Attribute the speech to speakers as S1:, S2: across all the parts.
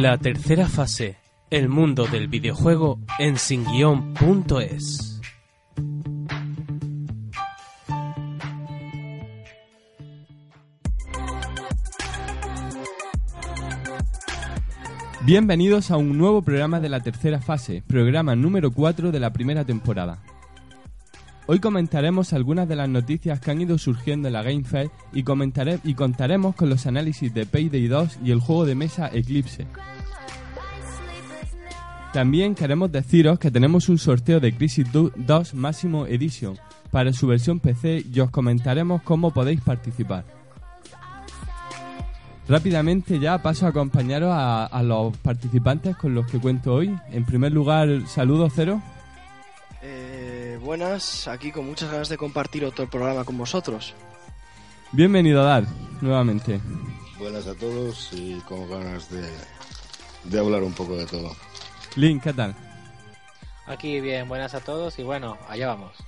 S1: La tercera fase, el mundo del videojuego en singuión.es.
S2: Bienvenidos a un nuevo programa de la tercera fase, programa número 4 de la primera temporada. Hoy comentaremos algunas de las noticias que han ido surgiendo en la Game Fair y, y contaremos con los análisis de Payday 2 y el juego de mesa Eclipse. También queremos deciros que tenemos un sorteo de Crisis 2 Máximo Edition para su versión PC y os comentaremos cómo podéis participar. Rápidamente ya paso a acompañaros a, a los participantes con los que cuento hoy. En primer lugar, saludo cero.
S3: Buenas, aquí con muchas ganas de compartir otro programa con vosotros.
S2: Bienvenido a Dar, nuevamente.
S4: Buenas a todos y con ganas de, de hablar un poco de todo.
S2: Link, ¿qué tal?
S5: Aquí bien, buenas a todos y bueno, allá vamos.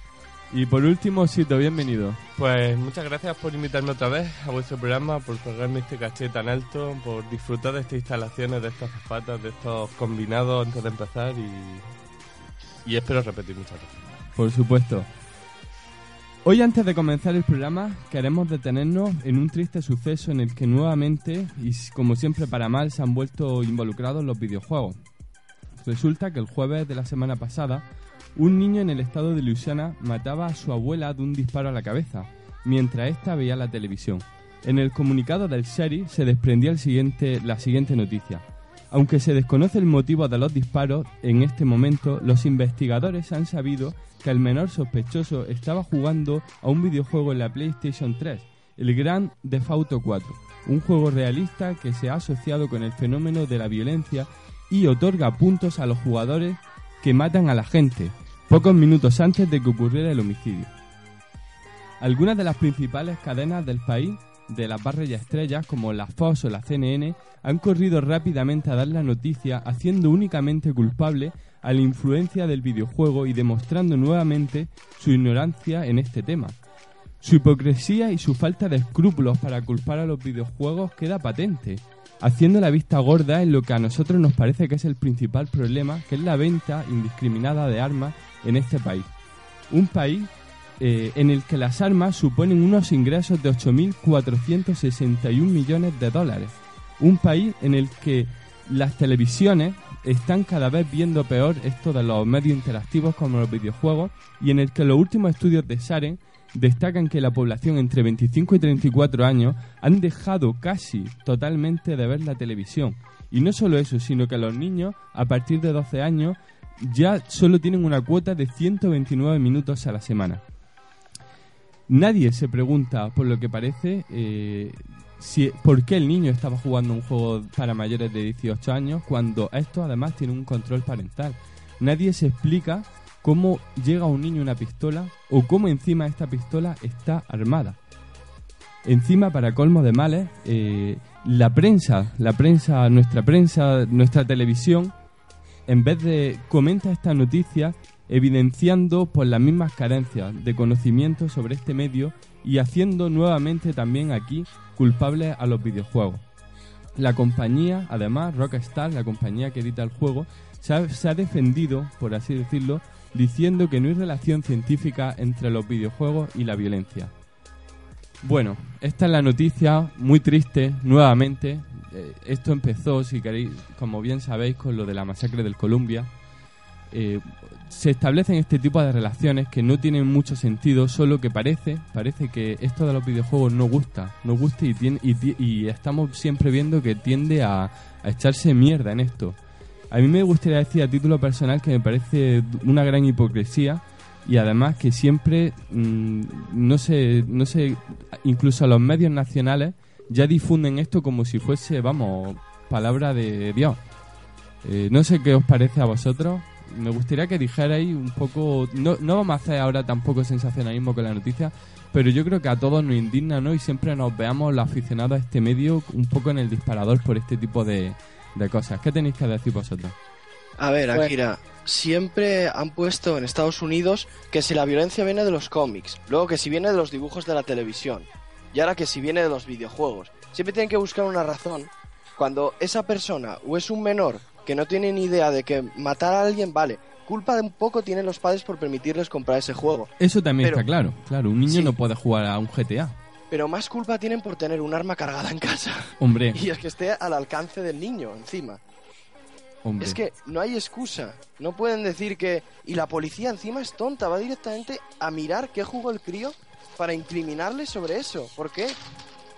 S2: Y por último, Sito, bienvenido.
S6: Pues muchas gracias por invitarme otra vez a vuestro programa, por colgarme este caché tan alto, por disfrutar de estas instalaciones, de estas zapatas, de estos combinados antes de empezar y, y espero repetir muchas gracias.
S2: Por supuesto. Hoy antes de comenzar el programa queremos detenernos en un triste suceso en el que nuevamente, y como siempre para mal, se han vuelto involucrados los videojuegos. Resulta que el jueves de la semana pasada un niño en el estado de Luisiana mataba a su abuela de un disparo a la cabeza, mientras ésta veía la televisión. En el comunicado del sheriff se desprendía el siguiente, la siguiente noticia. Aunque se desconoce el motivo de los disparos, en este momento los investigadores han sabido que el menor sospechoso estaba jugando a un videojuego en la PlayStation 3, el Grand Theft Auto 4, un juego realista que se ha asociado con el fenómeno de la violencia y otorga puntos a los jugadores que matan a la gente, pocos minutos antes de que ocurriera el homicidio. Algunas de las principales cadenas del país, de las barras estrellas como la Fox o la CNN, han corrido rápidamente a dar la noticia haciendo únicamente culpable a la influencia del videojuego y demostrando nuevamente su ignorancia en este tema. Su hipocresía y su falta de escrúpulos para culpar a los videojuegos queda patente, haciendo la vista gorda en lo que a nosotros nos parece que es el principal problema, que es la venta indiscriminada de armas en este país. Un país eh, en el que las armas suponen unos ingresos de 8.461 millones de dólares. Un país en el que las televisiones están cada vez viendo peor esto de los medios interactivos como los videojuegos y en el que los últimos estudios de Saren destacan que la población entre 25 y 34 años han dejado casi totalmente de ver la televisión. Y no solo eso, sino que los niños a partir de 12 años ya solo tienen una cuota de 129 minutos a la semana. Nadie se pregunta, por lo que parece, eh, si, por qué el niño estaba jugando un juego para mayores de 18 años cuando esto además tiene un control parental. Nadie se explica cómo llega un niño una pistola o cómo encima esta pistola está armada. Encima, para colmo de males, eh, la prensa, la prensa, nuestra prensa, nuestra televisión, en vez de comenta esta noticia evidenciando por las mismas carencias de conocimiento sobre este medio y haciendo nuevamente también aquí culpables a los videojuegos. La compañía, además, Rockstar, la compañía que edita el juego, se ha, se ha, defendido, por así decirlo, diciendo que no hay relación científica entre los videojuegos y la violencia. Bueno, esta es la noticia muy triste, nuevamente. Eh, esto empezó, si queréis, como bien sabéis, con lo de la masacre del Columbia. Eh, se establecen este tipo de relaciones que no tienen mucho sentido, solo que parece, parece que esto de los videojuegos no gusta, no gusta y, tiene, y, estamos siempre viendo que tiende a, a, echarse mierda en esto. A mí me gustaría decir a título personal que me parece una gran hipocresía y además que siempre, mmm, no sé, no sé, incluso los medios nacionales ya difunden esto como si fuese, vamos, palabra de Dios. Eh, no sé qué os parece a vosotros me gustaría que dijerais un poco. No, no vamos a hacer ahora tampoco sensacionalismo con la noticia, pero yo creo que a todos nos indigna, ¿no? Y siempre nos veamos los aficionados a este medio un poco en el disparador por este tipo de, de cosas. ¿Qué tenéis que decir vosotros?
S3: A ver, Akira, siempre han puesto en Estados Unidos que si la violencia viene de los cómics, luego que si viene de los dibujos de la televisión, y ahora que si viene de los videojuegos. Siempre tienen que buscar una razón cuando esa persona o es un menor que no tiene ni idea de que matar a alguien, vale, culpa de un poco tienen los padres por permitirles comprar ese juego.
S2: Eso también
S3: Pero-
S2: está claro. Claro, un niño
S3: Sí.
S2: no puede jugar a un GTA.
S3: Pero más culpa tienen por tener un arma cargada en casa.
S2: Hombre,
S3: Y es que esté al alcance del niño encima.
S2: hombre.
S3: Es que no hay excusa. No pueden decir que... Y la policía encima es tonta, va directamente a mirar qué jugó el crío para incriminarle sobre eso. ¿Por qué?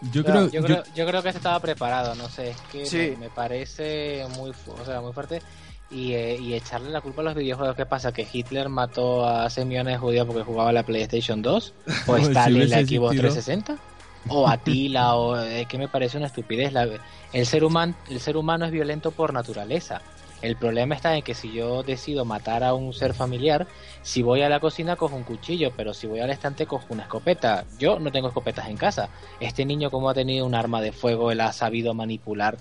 S2: Yo creo,
S5: Yo creo, yo creo que se estaba preparado, no sé, es que
S3: Sí.
S5: me, me parece muy, o sea, muy fuerte. Y, eh, y echarle la culpa a los videojuegos, ¿qué pasa? ¿Que Hitler mató a 6 millones de judíos porque jugaba la PlayStation 2? ¿O
S2: Si
S5: Stalin la Xbox
S2: existido.
S5: 360? ¿O Atila? ¿O eh, que me parece una estupidez? La- el, ser humano, el ser humano es violento por naturaleza. El problema está en que si yo decido matar a un ser familiar, si voy a la cocina cojo un cuchillo, pero si voy al estante cojo una escopeta. Yo no tengo escopetas en casa. Este niño como ha tenido un arma de fuego, él ha sabido manipular.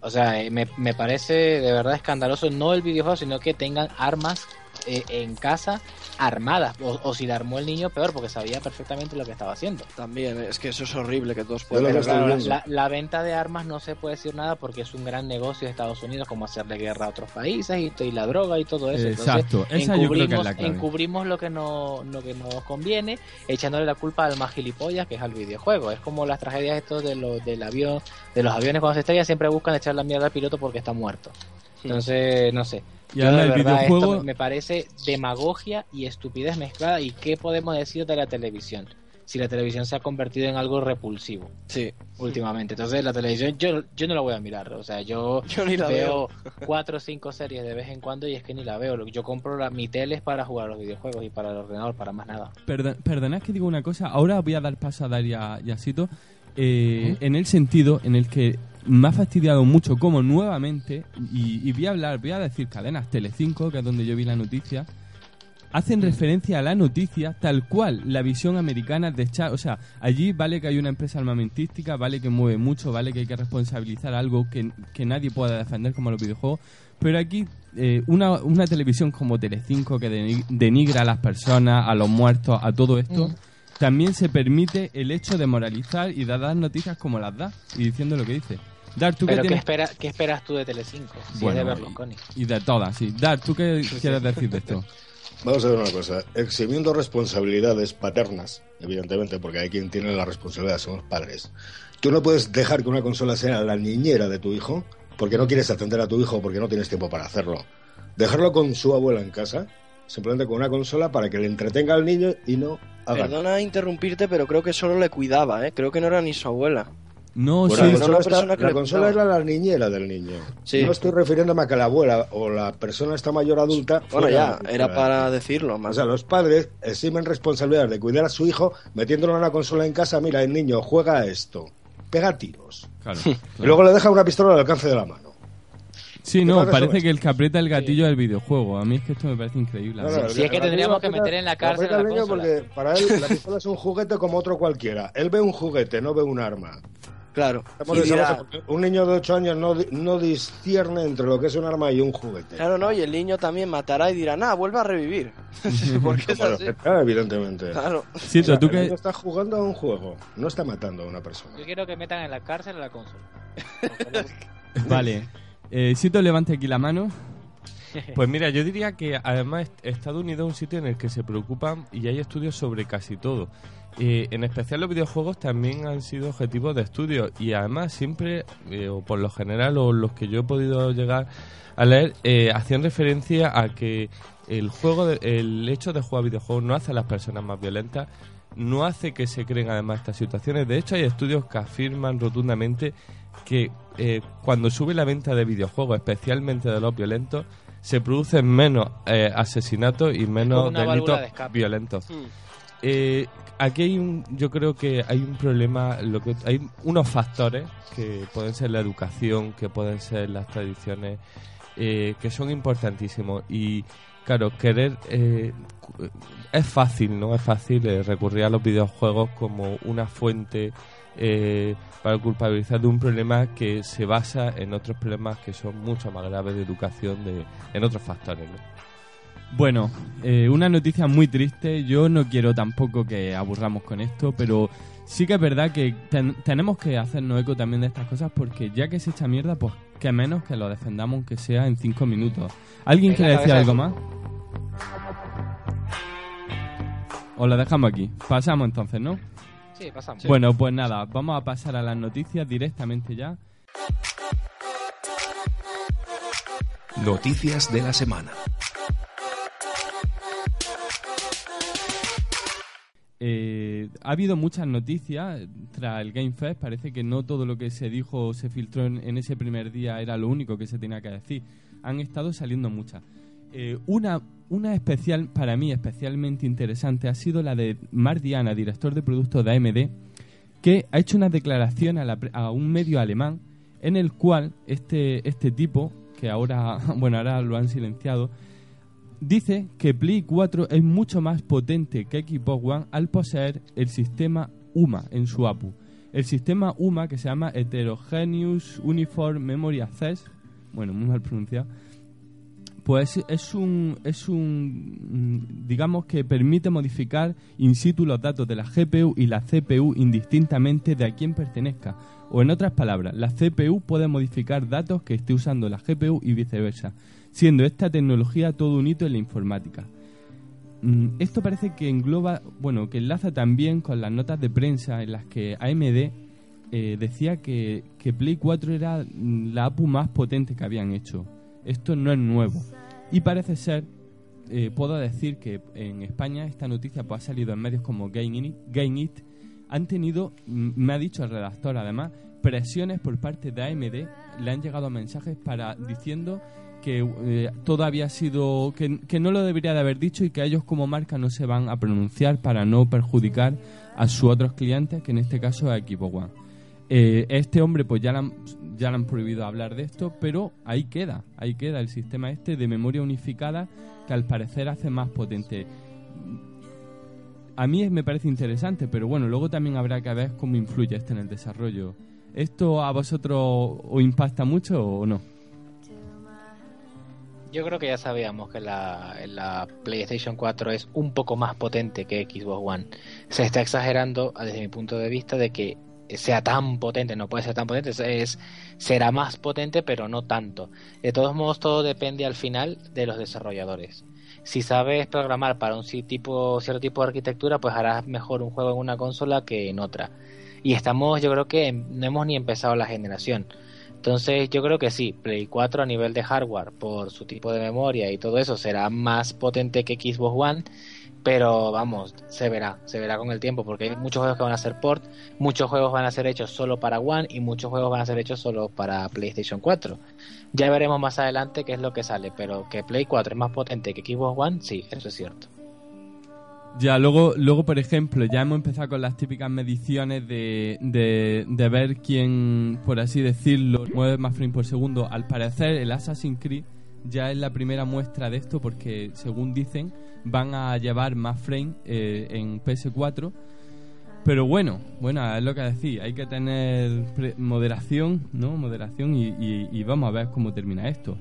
S5: O sea, eh, me, parece de verdad escandaloso no el videojuego, sino que tengan armas eh, en casa armadas. O, o si la armó el niño, peor, porque sabía perfectamente lo que estaba haciendo.
S3: También, es que eso es horrible que todos puedan...
S5: claro, la,
S4: viendo.
S5: la- la venta de armas no se puede decir nada porque es un gran negocio de Estados Unidos, como hacerle guerra a otros países y, y la droga y todo eso. Entonces,
S2: Exacto, esa yo creo que es
S5: encubrimos,
S2: la clave.
S5: encubrimos lo que no lo que nos conviene, echándole la culpa al más gilipollas que es al videojuego. Es como las tragedias estos de los del avión, de los aviones cuando se estrellan siempre buscan echar la mierda al piloto porque está muerto. Entonces, no sé.
S2: Y
S5: Yo, de
S2: el
S5: verdad, esto
S2: videojuego-
S5: me parece demagogia y estupidez mezclada. ¿Y qué podemos decir de la televisión? Si la televisión se ha convertido en algo repulsivo
S3: Sí,
S5: últimamente. Entonces la televisión yo, yo no la voy a mirar. O sea, yo
S3: yo ni la veo.
S5: veo cuatro o cinco series de vez en cuando y es que ni la veo. Lo- Yo compro la, mi tele es para jugar a los videojuegos y para el ordenador, para más nada.
S2: Perdón, perdonad que digo una cosa. Ahora voy a dar paso a Dar y a, y a Sito, eh, en el sentido en el que me ha fastidiado mucho como nuevamente, y, y voy a hablar, voy a decir cadenas Telecinco, que es donde yo vi la noticia, hacen referencia a la noticia tal cual la visión americana de echar, o sea, allí vale que hay una empresa armamentística, vale que mueve mucho, vale que hay que responsabilizar algo que, que nadie pueda defender como los videojuegos, pero aquí eh, una, una televisión como Telecinco que deni- denigra a las personas, a los muertos, a todo esto, también se permite el hecho de moralizar y de dar noticias como las da y diciendo lo que dice. Dar, ¿tú qué
S5: Pero ¿qué,
S2: tienes?
S5: espera, ¿qué esperas tú de Telecinco? Si
S2: Bueno,
S5: es de Berlusconi.
S2: Y de todas, sí. Dar, ¿tú qué quieres decir de esto?
S4: Vamos a ver una cosa. Eximiendo responsabilidades paternas, evidentemente, porque hay quien tiene la responsabilidad, son los padres. Tú no puedes dejar que una consola sea la niñera de tu hijo porque no quieres atender a tu hijo porque no tienes tiempo para hacerlo. Dejarlo con su abuela en casa, simplemente con una consola para que le entretenga al niño y no
S3: Perdona interrumpirte, pero creo que solo le cuidaba, ¿eh? Creo que no era ni su abuela.
S2: No,
S4: Bueno,
S2: sí,
S4: la consola, está- la consola era la niñera del niño.
S3: Sí.
S4: No estoy refiriéndome a que la abuela o la persona está mayor adulta.
S3: Bueno, ya, era para decirlo
S4: O
S3: más.
S4: sea, los padres eximen responsabilidad de cuidar a su hijo metiéndolo en una consola en casa. Mira, el niño juega a esto, pega tiros.
S2: claro,
S4: Y luego le deja una pistola al alcance de la mano.
S2: Sí,
S4: ¿Qué
S2: no, parece que el que aprieta el gatillo del videojuego. A mí es que esto me parece increíble.
S4: No.
S5: Si es que tendríamos que meter en la cárcel la
S4: niño
S5: consola.
S4: porque para él la pistola es un juguete como otro cualquiera. Él ve un juguete, no ve un arma.
S3: Claro. Dirá-
S4: un niño de 8 años no, di- no discierne entre lo que es un arma y un juguete.
S3: Claro, no, y el niño también matará y dirá, nah, vuelve a revivir. Porque es así.
S4: sea, evidentemente.
S3: Claro.
S2: Sí,
S4: O sea,
S2: tú
S4: el
S2: que...
S4: niño está jugando a un juego, no está matando a una persona.
S5: Yo quiero que metan en la cárcel a la consola.
S2: Vale. Eh, Sito, levante aquí la mano.
S6: Pues mira, yo diría que además est- Estados Unidos es un sitio en el que se preocupan y hay estudios sobre casi todo. En especial los videojuegos también han sido objetivos de estudio y además siempre, eh, o por lo general, o los que yo he podido llegar a leer, eh, hacían referencia a que el juego, de- el hecho de jugar videojuegos no hace a las personas más violentas, no hace que se creen además estas situaciones. De hecho, hay estudios que afirman rotundamente que eh, cuando sube la venta de videojuegos, especialmente de los violentos, se producen menos eh, asesinatos y menos delitos
S5: de
S6: violentos.
S3: Mm.
S6: Eh, aquí hay un, yo creo que hay un problema, lo que hay unos factores que pueden ser la educación, que pueden ser las tradiciones, eh, que son importantísimos y claro querer eh, es fácil, no es fácil eh, recurrir a los videojuegos como una fuente eh, para culpabilizar de un problema que se basa en otros problemas que son mucho más graves de educación, de, en otros factores. ¿no?
S2: Bueno, eh, una noticia muy triste. Yo no quiero tampoco que aburramos con esto, pero Sí que es verdad que ten- tenemos que hacernos eco también de estas cosas porque ya que se echa mierda, pues que menos que lo defendamos aunque sea en cinco minutos. ¿Alguien
S5: En
S2: quiere
S5: la
S2: decir algo más? O lo dejamos aquí. Pasamos entonces, ¿no?
S5: Sí, pasamos.
S2: Bueno, pues nada, vamos a pasar a las noticias directamente ya.
S7: Noticias de la semana.
S2: Eh, ha habido muchas noticias tras el Game Fest. Parece que no todo lo que se dijo o se filtró en, en ese primer día era lo único que se tenía que decir. Han estado saliendo muchas. Eh, una, una especial, para mí especialmente interesante, ha sido la de Mark Diana, director de productos de AMD, que ha hecho una declaración a, la a un medio alemán en el cual este, este tipo, que ahora, bueno, ahora lo han silenciado, dice que Play 4 es mucho más potente que Xbox One al poseer el sistema UMA en su APU. El sistema UMA, que se llama Heterogeneous Uniform Memory Access, bueno, muy mal pronunciado, pues es un, es un, mm, digamos que permite modificar in situ los datos de la GPU y la CPU indistintamente de a quién pertenezca. O en otras palabras, la CPU puede modificar datos que esté usando la GPU y viceversa, siendo esta tecnología todo un hito en la informática. Mm, Esto parece que engloba, bueno, que enlaza también con las notas de prensa en las que AMD eh, decía que, que Play 4 era mm, la APU más potente que habían hecho. Esto no es nuevo. Y parece ser, eh, puedo decir que en España esta noticia pues, ha salido en medios como GameIt, GameIt han tenido, me ha dicho el redactor además, presiones por parte de AMD, le han llegado mensajes para diciendo que eh, todo había sido, que, que no lo debería de haber dicho y que ellos como marca no se van a pronunciar para no perjudicar a sus otros clientes, que en este caso es Equipo One. Eh, este hombre pues ya han, ya le han prohibido hablar de esto, pero ahí queda, ahí queda el sistema este de memoria unificada que al parecer hace más potente. A mí me parece interesante, pero bueno, luego también habrá que ver cómo influye esto en el desarrollo. ¿Esto a vosotros os impacta mucho o no?
S5: Yo creo que ya sabíamos que la, la PlayStation 4 es un poco más potente que Xbox One. Se está exagerando desde mi punto de vista de que sea tan potente, no puede ser tan potente, es, será más potente pero no tanto. De todos modos todo depende al final de los desarrolladores. Si sabes programar para un tipo, cierto tipo de arquitectura, pues harás mejor un juego en una consola que en otra. Y estamos, yo creo que no hemos ni empezado la generación. Entonces yo creo que sí, Play 4 a nivel de hardware, por su tipo de memoria y todo eso, será más potente que Xbox One, pero vamos, se verá, se verá con el tiempo, porque hay muchos juegos que van a ser port, muchos juegos van a ser hechos solo para One y muchos juegos van a ser hechos solo para PlayStation 4. Ya veremos más adelante qué es lo que sale, pero que Play 4 es más potente que Xbox One, sí, eso es cierto.
S2: Ya, luego, luego, por ejemplo, ya hemos empezado con las típicas mediciones de, de, de ver quién, por así decirlo, mueve más frame por segundo. Al parecer, el Assassin's Creed ya es la primera muestra de esto porque, según dicen, van a llevar más frame eh, en PS4. Pero bueno, bueno, es lo que decía, hay que tener moderación, ¿no? Moderación y, y- y vamos a ver cómo termina esto.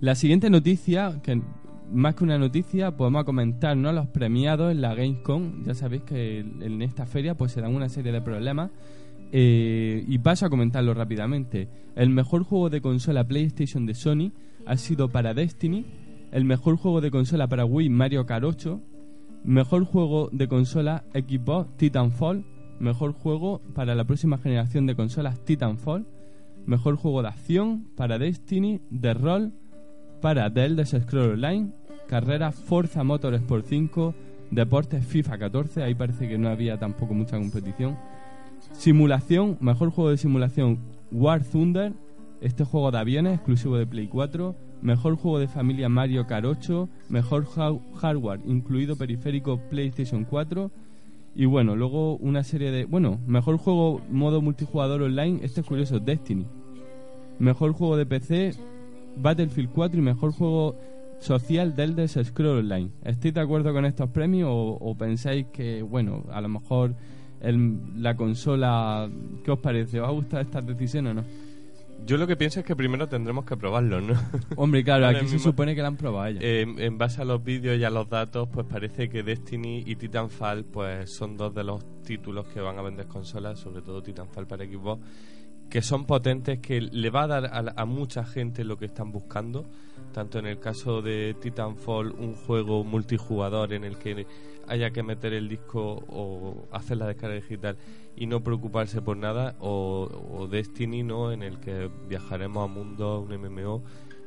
S2: La siguiente noticia, que más que una noticia, podemos comentar ¿no? los premiados en la Gamescom. Ya sabéis que en esta feria pues se dan una serie de problemas. Eh, y paso a comentarlo rápidamente. El mejor juego de consola PlayStation de Sony ha sido para Destiny. El mejor juego de consola para Wii Mario Kart 8. Mejor juego de consola Xbox Titanfall. Mejor juego para la próxima generación de consolas Titanfall. Mejor juego de acción para Destiny, de rol para The Elder Scrolls Online, carrera Forza Motorsport 5, deportes FIFA 14, ahí parece que no había tampoco mucha competición. Simulación, mejor juego de simulación War Thunder, este juego de aviones exclusivo de Play 4, mejor juego de familia Mario Kart 8, mejor ha- hardware incluido periférico PlayStation 4 y bueno, luego una serie de, bueno, mejor juego modo multijugador online, este es curioso, Destiny. Mejor juego de PC Battlefield 4 y mejor juego social del Elder Scrolls Online. ¿Estáis de acuerdo con estos premios o, o pensáis que, bueno, a lo mejor el- la consola, ¿qué os parece? ¿Os ha gustado esta decisión o no?
S6: Yo lo que pienso es que primero tendremos que probarlo, ¿no?
S2: Hombre, claro,
S6: Ahora
S2: aquí se
S6: mismo-
S2: supone que la han probado ellos.
S6: Eh, en base a los vídeos y a los datos, pues parece que Destiny y Titanfall pues son dos de los títulos que van a vender consolas, sobre todo Titanfall para Xbox, que son potentes, que le va a dar a, a mucha gente lo que están buscando, tanto en el caso de Titanfall, un juego multijugador en el que haya que meter el disco o hacer la descarga digital y no preocuparse por nada, o, o Destiny, ¿no? En el que viajaremos a mundo, un MMO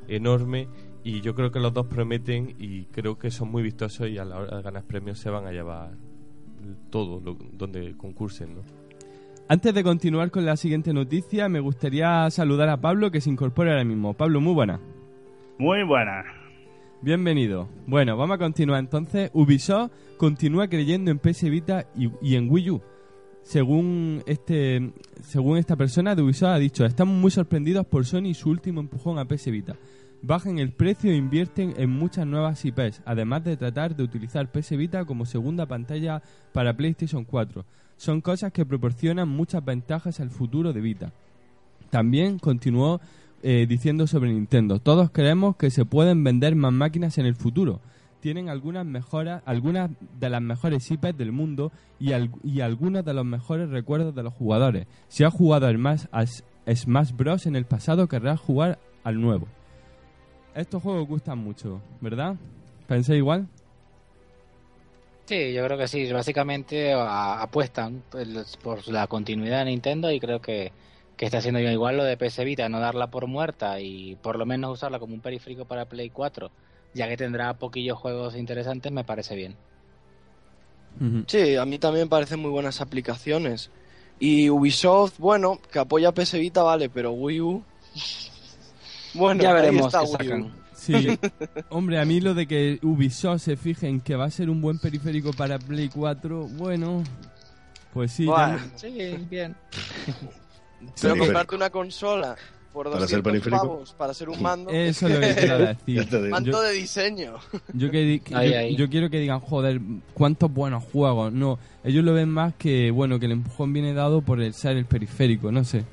S6: enorme y yo creo que los dos prometen y creo que son muy vistosos y a la hora de ganar premios se van a llevar todo lo, donde concursen, ¿no?
S2: Antes de continuar con la siguiente noticia, me gustaría saludar a Pablo que se incorpora ahora mismo. Pablo, muy buena.
S7: Muy buena.
S2: Bienvenido. Bueno, vamos a continuar entonces. Ubisoft continúa creyendo en PS Vita y, en Wii U. Según este, según esta persona de Ubisoft ha dicho, estamos muy sorprendidos por Sony y su último empujón a PS Vita. Bajan el precio e invierten en muchas nuevas IPs, además de tratar de utilizar PS Vita como segunda pantalla para PlayStation 4. Son cosas que proporcionan muchas ventajas al futuro de Vita. También continuó eh, diciendo sobre Nintendo, todos creemos que se pueden vender más máquinas en el futuro. Tienen algunas mejoras, algunas de las mejores IPs del mundo y, al- algunos de los mejores recuerdos de los jugadores. Si has jugado al más, a Smash Bros en el pasado, querrás jugar al nuevo. Estos juegos gustan mucho, ¿verdad? ¿Pensáis igual?
S5: Sí, yo creo que sí. Básicamente apuestan pues, por la continuidad de Nintendo y creo que, que está haciendo igual lo de PS Vita, no darla por muerta y por lo menos usarla como un periférico para Play 4, ya que tendrá poquillos juegos interesantes, me parece bien.
S3: Sí, a mí también parecen muy buenas aplicaciones. Y Ubisoft, bueno, que apoya PS Vita, vale, pero Wii U... Bueno,
S5: ya
S3: ahí
S5: veremos
S3: está
S5: qué
S3: Wii U.
S5: sacan.
S2: Sí, hombre, a mí lo de que Ubisoft se fije en que va a ser un buen periférico para Play 4, bueno, pues sí.
S3: Buah,
S5: Sí, bien.
S3: pero
S4: Sí,
S3: comprarte una consola por
S4: Para ser
S3: 200
S4: periférico.
S3: pavos para ser un mando,
S2: Eso es lo que quiero decir.
S3: Mando de diseño.
S2: yo que
S5: Ahí,
S2: yo-
S5: ahí.
S2: yo quiero que digan, joder, cuántos buenos juegos. No, ellos lo ven más que, bueno, que el empujón viene dado por el ser el periférico, no sé.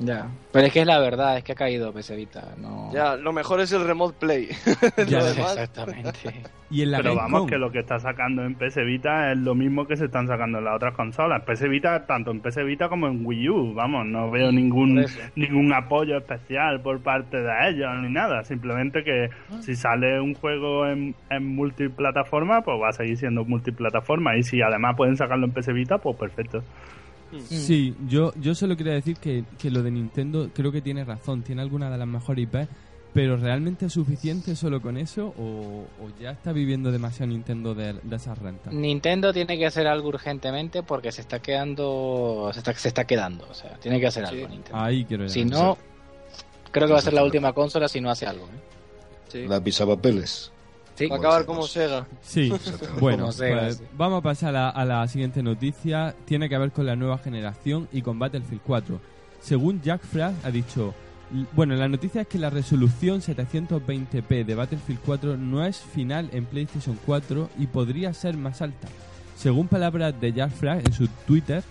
S5: Ya. Pero es que es la verdad, es que ha caído PS Vita. No...
S3: Ya, lo mejor es el Remote Play.
S2: Ya,
S5: Exactamente.
S2: Y en la
S7: Pero vamos, que lo que está sacando en PS Vita es lo mismo que se están sacando en las otras consolas. PS Vita, tanto en PS Vita como en Wii U, vamos, no veo ningún ningún apoyo especial por parte de ellos ni nada. Simplemente que si sale un juego en, en multiplataforma, pues va a seguir siendo multiplataforma. Y si además pueden sacarlo en PS Vita, pues perfecto.
S2: Sí, yo, yo solo quería decir que, que lo de Nintendo creo que tiene razón, tiene alguna de las mejores IPs, pero ¿realmente es suficiente solo con eso o, o ya está viviendo demasiado Nintendo de, de esas rentas?
S5: Nintendo tiene que hacer algo urgentemente porque se está quedando, se está, se está quedando, o sea, tiene que hacer
S3: Sí.
S5: algo Nintendo.
S2: Ahí quiero
S5: Si no, creo que va a ser la última consola si no hace algo. ¿eh?
S3: Sí.
S4: La pisapapeles.
S5: Sí.
S3: Va a acabar como Sega.
S2: Sí, bueno,
S5: Como Sega,
S2: pues
S5: sí.
S2: vamos a pasar a, a la siguiente noticia. Tiene que ver con la nueva generación y con Battlefield 4. Según Jack Frost ha dicho, bueno, la noticia es que la resolución 720p de Battlefield 4 no es final en PlayStation 4 y podría ser más alta. Según palabras de Jack Frost en su Twitter,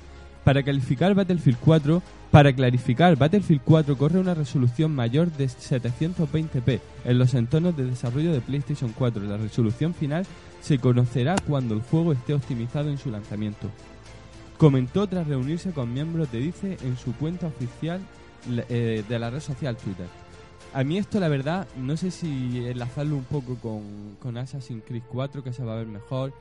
S2: para calificar Battlefield 4, para clarificar, Battlefield 4 corre una resolución mayor de 720p en los entornos de desarrollo de PlayStation 4. La resolución final se conocerá cuando el juego esté optimizado en su lanzamiento. Comentó tras reunirse con miembros de DICE en su cuenta oficial eh, de la red social Twitter. A mí esto la verdad, no sé si enlazarlo un poco con, con Assassin's Creed 4, que se va a ver mejor.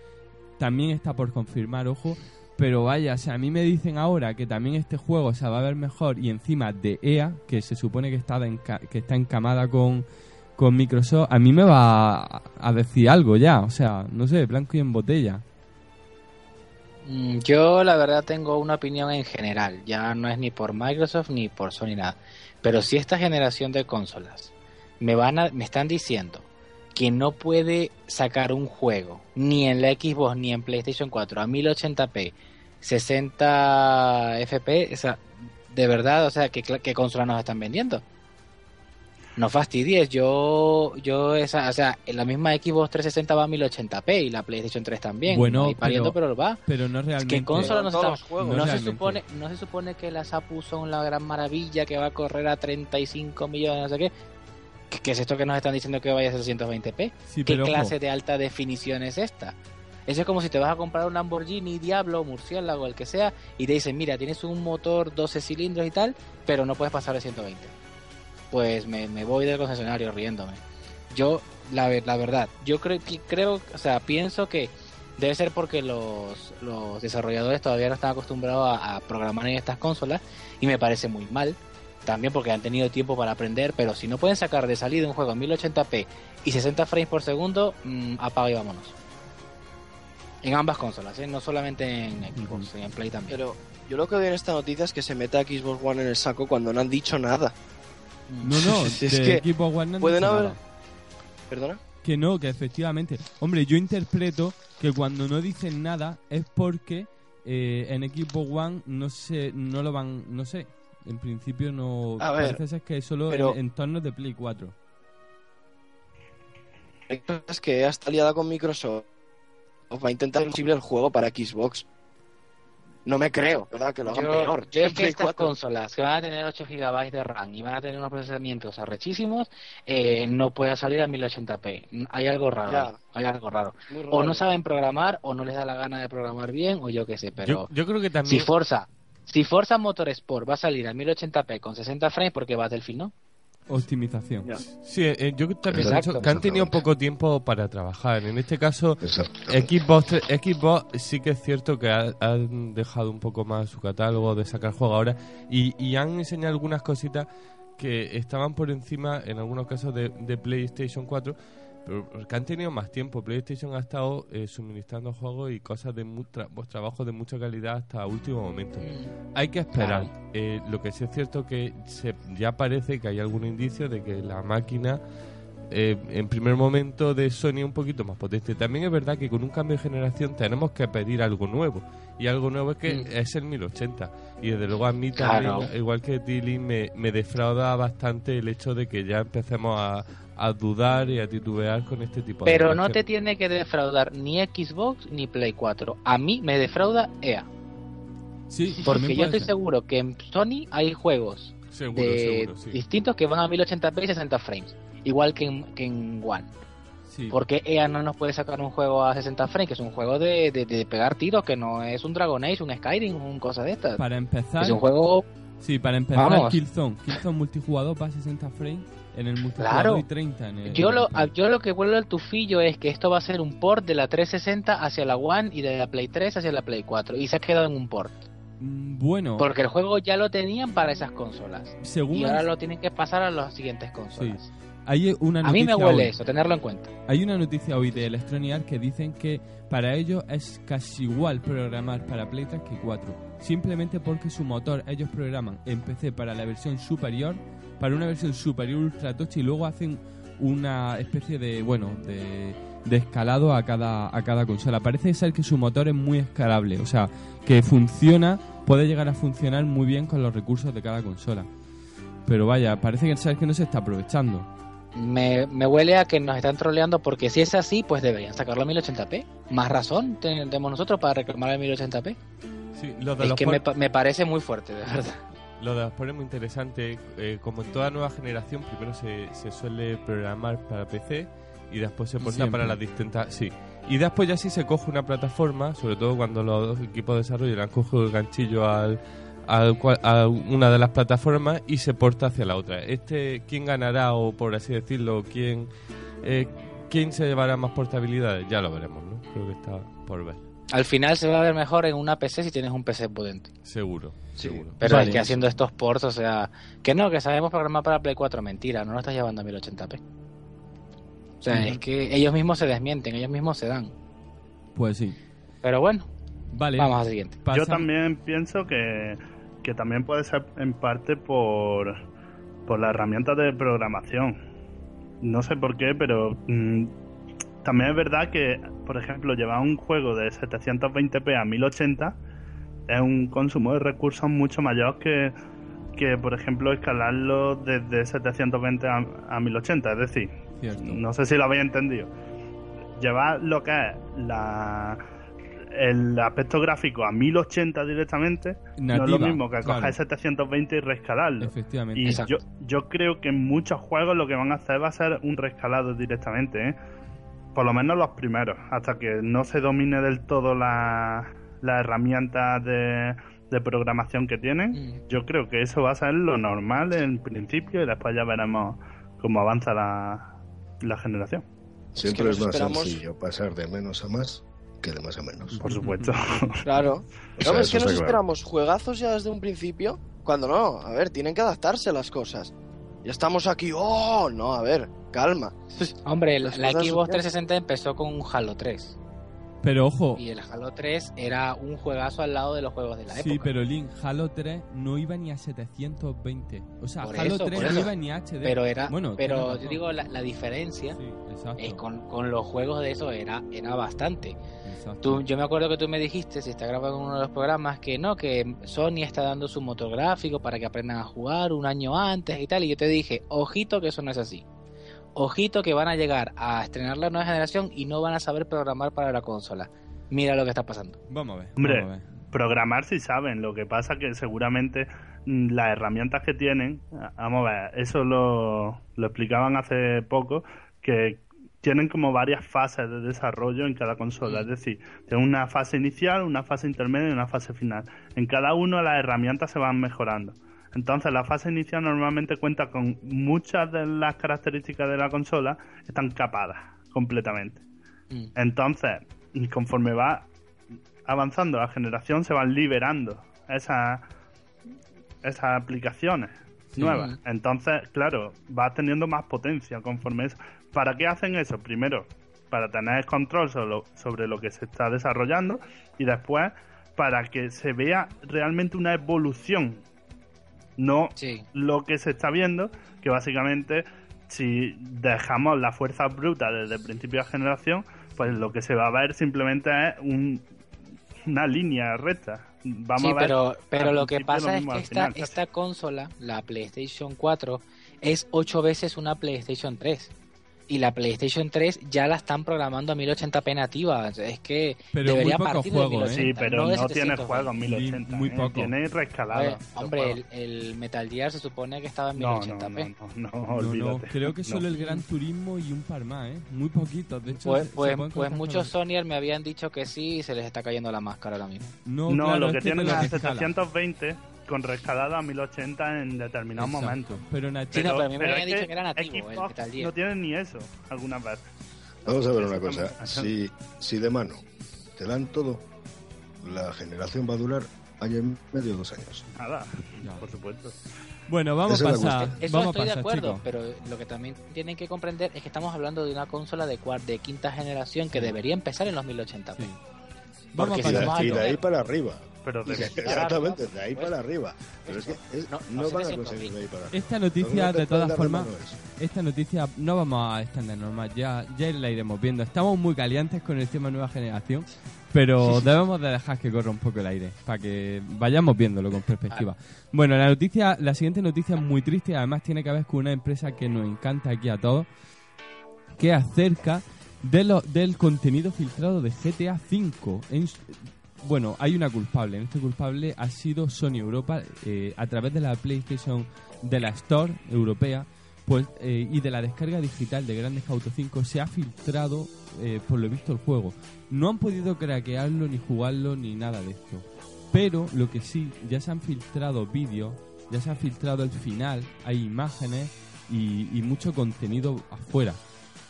S2: También está por confirmar, ojo. Pero vaya, o sea, a mí me dicen ahora que también este juego se va a ver mejor y encima de EA, que se supone que está, de que está encamada con, con Microsoft, a mí me va a, a decir algo ya. O sea, no sé, blanco y en botella.
S5: Mm, Yo la verdad tengo una opinión en general, ya no es ni por Microsoft ni por Sony nada, pero si esta generación de consolas me van a, me están diciendo que no puede sacar un juego ni en la Xbox ni en PlayStation 4 a 1080p, 60 FPS, o sea, de verdad, o sea, ¿qué, consola nos están vendiendo? no fastidies, yo, yo esa, o sea, la misma Xbox 360 va a 1080p y la PlayStation 3 también.
S2: Bueno,
S5: no hay pariendo,
S2: pero-
S5: pero va.
S2: Pero no realmente.
S5: ¿Qué consola no,
S3: Todos
S5: está-
S3: juegos.
S5: no
S2: No
S5: se supone, no se supone que las APU son la gran maravilla que va a correr a 35 millones, no sé qué. ¿Qué, es esto que nos están diciendo que vaya a 620p?
S2: Sí,
S5: ¿Qué
S2: pero ojo,
S5: clase de alta definición es esta? Eso es como si te vas a comprar un Lamborghini Diablo, Murciélago, el que sea, y te dicen, mira, tienes un motor 12 cilindros y tal, pero no puedes pasar de 120. Pues me, me voy del concesionario riéndome. Yo, la, la verdad, yo creo que, creo, o sea, pienso que debe ser porque los, los desarrolladores todavía no están acostumbrados a, a programar en estas consolas, y me parece muy mal. También porque han tenido tiempo para aprender, pero si no pueden sacar de salida un juego en 1080p y 60 frames por segundo, mm, apaga y vámonos. En ambas consolas, ¿eh? no solamente en Xbox, en Play también.
S3: Pero yo lo que veo en esta noticia es que se mete a Xbox One en el saco cuando no han dicho nada.
S2: No, no,
S3: Es
S2: de
S3: que
S2: equipo One no han
S3: pueden
S2: dicho
S3: haber-
S2: nada.
S3: ¿Perdona?
S2: Que no, que efectivamente. Hombre, yo interpreto que cuando no dicen nada es porque eh, en equipo One no sé, no lo van, no sé. En principio no.
S3: A ver,
S2: parece ser que es solo
S3: pero-
S2: en entornos de Play 4.
S3: Es que está liada con Microsoft. Va a intentar posible el juego para Xbox. No me creo, ¿verdad? Que lo hagan
S5: Yo,
S3: peor.
S5: yo es que estas
S3: 4.
S5: consolas que van a tener 8 GB de RAM y van a tener unos procesamientos arrechísimos, eh, no puede salir a 1080p. Hay algo raro.
S3: Ya.
S5: Hay algo raro. O no saben programar, o no les da la gana de programar bien, o yo qué sé, pero...
S6: Yo, yo creo que
S5: Si
S6: también.
S5: Forza, si Forza Motorsport va a salir a 1080p con 60 frames, porque Battlefield no.
S2: Optimización.
S6: Sí, eh, yo también
S5: Exacto.
S6: que han tenido poco tiempo para trabajar. En este caso. Xbox, Xbox sí que es cierto que ha- han dejado un poco más su catálogo de sacar juegos ahora y, y han enseñado algunas cositas que estaban por encima en algunos casos de, de PlayStation 4 pero que han tenido más tiempo PlayStation ha estado eh, suministrando juegos y cosas de tra- pues, trabajos de mucha calidad hasta último momento hay que esperar. Eh, lo que sí es cierto que se, ya parece que hay algún indicio de que la máquina, eh, en primer momento de Sony, es un poquito más potente. También es verdad que con un cambio de generación tenemos que pedir algo nuevo. Y algo nuevo es que
S5: Mm.
S6: es el 1080. Y desde luego a mí también,
S5: Claro.
S6: igual que Tilly, me, me defrauda bastante el hecho de que ya empecemos a, a dudar y a titubear con este tipo de
S5: Pero no te tiene que defraudar ni Xbox ni Play 4. A mí me defrauda EA.
S2: Sí,
S5: Porque yo estoy
S2: ser.
S5: seguro que en Sony hay juegos
S6: Seguro,
S5: de
S6: seguro, sí.
S5: distintos que van a 1080p y 60 frames. Igual que en, que en One.
S2: Sí.
S5: Porque EA no nos puede sacar un juego a 60 frames, que es un juego de, de, de pegar tiros, que no es un Dragon Age, un Skyrim, un cosa de estas.
S2: Para empezar,
S5: Es un juego
S2: sí, para empezar
S5: Vamos.
S2: Killzone. Killzone multijugador va a 60 frames en el multijugador
S5: Claro.
S2: y 30 en el
S5: Yo lo, yo lo que vuelvo al tufillo es que esto va a ser un port de la 360 hacia la One y de la Play 3 hacia la Play 4. Y se ha quedado en un port.
S2: Mm, Bueno,
S5: Porque el juego ya lo tenían para esas consolas.
S2: según
S5: Y ahora lo tienen que pasar a las siguientes consolas.
S2: hay una
S5: A mí me huele
S2: hoy.
S5: eso, tenerlo en cuenta.
S2: Hay una noticia hoy de Electronic Arts que dicen que para ellos es casi igual programar para Play 3 que 4. Simplemente porque su motor ellos programan en PC para la versión superior, para una versión superior ultra tocha y luego hacen una especie de, bueno, de, de escalado a cada, a cada consola. Parece ser que su motor es muy escalable, o sea, que funciona, puede llegar a funcionar muy bien con los recursos de cada consola. Pero vaya, parece que, sabes que no se está aprovechando.
S5: Me, me huele a que nos están troleando porque si es así, pues deberían sacarlo a 1080p. Más razón tenemos nosotros para reclamar el 1080p.
S6: Sí, lo de
S5: Es
S6: los
S5: que me parece muy fuerte, de verdad.
S6: Lo de los ports es muy interesante. eh, como en toda nueva generación, primero se, se suele programar para PC y después se porta
S2: Siempre.
S6: para las distintas. Sí. Y después ya sí se coge una plataforma, sobre todo cuando los equipos de desarrollo le han cogido el ganchillo al, al cual- a una de las plataformas y se porta hacia la otra. Este, ¿quién ganará o por así decirlo, quién, eh, quién se llevará más portabilidades? Ya lo veremos, ¿no? Creo que está por ver.
S5: Al final se va a ver mejor en una PC si tienes un PC potente.
S6: Seguro,
S3: Sí.
S6: seguro.
S5: Pero
S2: Vale.
S5: es que haciendo estos ports, o sea, que no, que sabemos programar para Play 4, mentira, no lo estás llevando a 1080p. O sea, es que ellos mismos se desmienten, ellos mismos se dan.
S2: Pues sí.
S5: Pero bueno,
S2: Vale.
S5: vamos al siguiente.
S7: Yo también pienso que, que también puede ser en parte por, por la herramienta de programación. No sé por qué, pero mm, también es verdad que, por ejemplo, llevar un juego de 720p a 1080 es un consumo de recursos mucho mayor que, que, por ejemplo, escalarlo desde 720 a, a 1080. Es decir,
S2: Cierto.
S7: no sé si lo habéis entendido. Llevar lo que es la, el aspecto gráfico a 1080 directamente no es lo mismo que coger
S2: claro.
S7: 720 y reescalarlo.
S2: Efectivamente.
S7: Y yo, yo creo que en muchos juegos lo que van a hacer va a ser un reescalado directamente, ¿eh? Por lo menos los primeros, hasta que no se domine del todo la- las herramientas de, de programación que tienen.
S5: Mm.
S7: Yo creo que eso va a ser lo normal en principio y después ya veremos cómo avanza la, la generación.
S4: Siempre
S3: que
S4: es, más
S3: esperamos-
S4: sencillo pasar de menos a más que de más a menos.
S7: Por supuesto.
S3: Claro.
S4: O
S3: No,
S4: sea,
S3: es que nos
S4: claro.
S3: esperamos juegazos ya desde un principio, cuando no, a ver, tienen que adaptarse las cosas. Ya estamos aquí, oh, no, a ver, calma.
S5: Hombre,
S3: Las
S5: la Xbox
S3: suceden.
S5: 360 empezó con un Halo 3.
S2: Pero ojo,
S5: Y el Halo 3 era un juegazo al lado de los juegos de la
S2: sí,
S5: época.
S2: pero Link, Halo 3 no iba ni a 720. O sea,
S5: Por
S2: Halo
S5: eso,
S2: 3
S5: por
S2: no iba ni a HD.
S5: Pero era,
S2: bueno,
S5: pero yo digo la, la diferencia
S2: Sí,
S5: es con, con los juegos de eso era, era bastante. Tú, yo me acuerdo que tú me dijiste, si está grabado en uno de los programas, que no, que Sony está dando su motor gráfico para que aprendan a jugar un año antes y tal. Y yo te dije, ojito que eso no es así. Ojito que van a llegar a estrenar la nueva generación y no van a saber programar para la consola. Mira lo que está pasando.
S2: Vamos a ver.
S7: Hombre.
S2: vamos a ver.
S7: Programar si saben, lo que pasa que seguramente mm, las herramientas que tienen, vamos a ver, eso lo, lo explicaban hace poco, que tienen como varias fases de desarrollo en cada consola, es decir, tienen una fase inicial, una fase intermedia y una fase final. En cada uno las herramientas se van mejorando. Entonces la fase inicial normalmente cuenta con muchas de las características de la consola están capadas completamente.
S5: Mm.
S7: Entonces, conforme va avanzando la generación, se van liberando esas, esas aplicaciones nuevas. Entonces, claro, va teniendo más potencia conforme eso. ¿Para qué hacen eso? Primero, para tener control sobre lo, sobre lo que se está desarrollando y después para que se vea realmente una evolución. No
S5: Sí.
S7: lo que se está viendo, que básicamente si dejamos la fuerza bruta desde el principio de generación, pues lo que se va a ver simplemente es un- una línea recta. Vamos
S5: Sí,
S7: a ver
S5: pero, pero lo que pasa
S7: lo
S5: es que esta, esta consola, la PlayStation 4, es ocho veces una PlayStation 3. Y la PlayStation 3 ya la están programando a 1080p nativa. Es que
S2: Pero
S5: debería
S2: muy
S5: partir de
S2: juegos, ¿eh?
S5: 1080,
S7: Sí, pero
S5: de
S7: no tiene
S5: 720.
S7: juegos en 1080.
S2: Muy
S7: ¿eh?
S2: poco.
S7: Tiene
S5: A
S7: reescalado.
S5: ver,
S7: los
S5: hombre, el, el Metal Gear se supone que estaba en
S7: No, no,
S5: 1080p.
S7: no, no, no,
S2: No, no, creo que
S7: No.
S2: solo el Gran Turismo y un par más, ¿eh? Muy poquitos, de hecho.
S5: Pues, pues, pues muchos
S2: con-
S5: Sonyer me habían dicho que sí y se les está cayendo la máscara ahora mismo.
S2: No,
S7: No,
S2: claro,
S7: lo
S2: es
S7: que tienen es
S2: rescala.
S7: 720 con reescalado a 1080 en determinados
S2: Exacto.
S7: momentos.
S2: Pero Nacho,
S5: Sí, no, pero a mí me habían dicho que era nativo, el Metal Gear.
S7: no tienen ni eso algunas veces.
S4: Vamos a ver una cosa. Si, si de mano te dan todo, la generación va a durar año y medio, dos años.
S7: Nada, por supuesto.
S2: Bueno, vamos
S4: Esa
S2: a pasar.
S5: Eso
S2: vamos
S5: estoy de acuerdo,
S2: chicos.
S5: pero lo que también tienen que comprender es que estamos hablando de una consola de, cuar- de quinta generación que debería empezar en los 1080p.
S2: Sí. Vamos a pasar.
S4: y de ahí para arriba.
S7: Pero de
S4: Exactamente, de ahí para arriba. Pero es que es-
S5: no-
S4: no,
S5: no
S4: van a
S5: 720.
S4: conseguir de ahí para arriba.
S2: Esta noticia, de todas formas, esta noticia no vamos a extendernos más, ya, ya la iremos viendo. Estamos muy calientes con el tema nueva generación, pero debemos de dejar que corra un poco el aire, para que vayamos viéndolo con perspectiva. Bueno, la noticia, la siguiente noticia es muy triste, y además tiene que ver con una empresa que nos encanta aquí a todos, que acerca de lo, del contenido filtrado de GTA V. En bueno, hay una culpable. En este culpable ha sido Sony Europa eh, a través de la PlayStation de la Store europea pues eh, y de la descarga digital de Grand Theft Auto 5 se ha filtrado eh, por lo visto el juego. No han podido craquearlo ni jugarlo ni nada de esto. Pero lo que sí, ya se han filtrado vídeos, ya se ha filtrado el final, hay imágenes y mucho contenido afuera.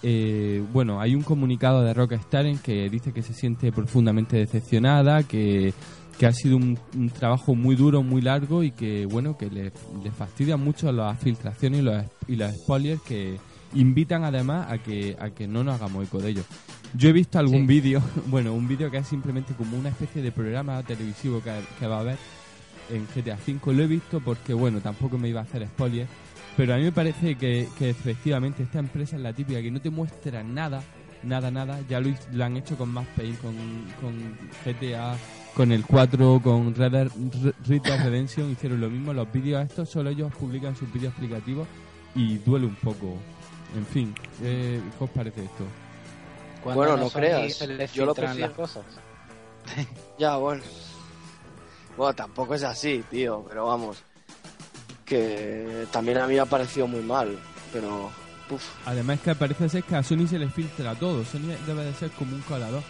S2: Eh, bueno, hay un comunicado de Rockstar en que dice que se siente profundamente decepcionada, que, que ha sido un, un trabajo muy duro, muy largo y que, bueno, que le, le fastidian mucho las filtraciones y los, y los spoilers que invitan además a que, a que no nos hagamos eco de ellos. Yo he visto algún
S5: Sí.
S2: vídeo, bueno, un vídeo que es simplemente como una especie de programa televisivo que, que va a haber en GTA V. Lo he visto porque, bueno, tampoco me iba a hacer spoilers. Pero a mí me parece que, que efectivamente esta empresa es la típica que no te muestra nada nada, nada. Ya lo, lo han hecho con más Paint, con, con GTA, con el 4, con Red Dead Red Dead Redemption. Hicieron lo mismo. Los vídeos estos, solo ellos publican sus vídeos explicativos y duele un poco. En fin, eh, ¿qué os parece esto?
S5: Cuando
S3: Bueno,
S5: a
S3: no creas,
S5: se les
S3: yo lo prefiero.
S5: las cosas.
S3: Ya, bueno. Bueno, tampoco es así, tío, pero vamos. Que también a mí me ha parecido muy mal, pero... Uf,
S2: Además que parece ser que a Sony se le filtra todo. Sony debe de ser como un colador.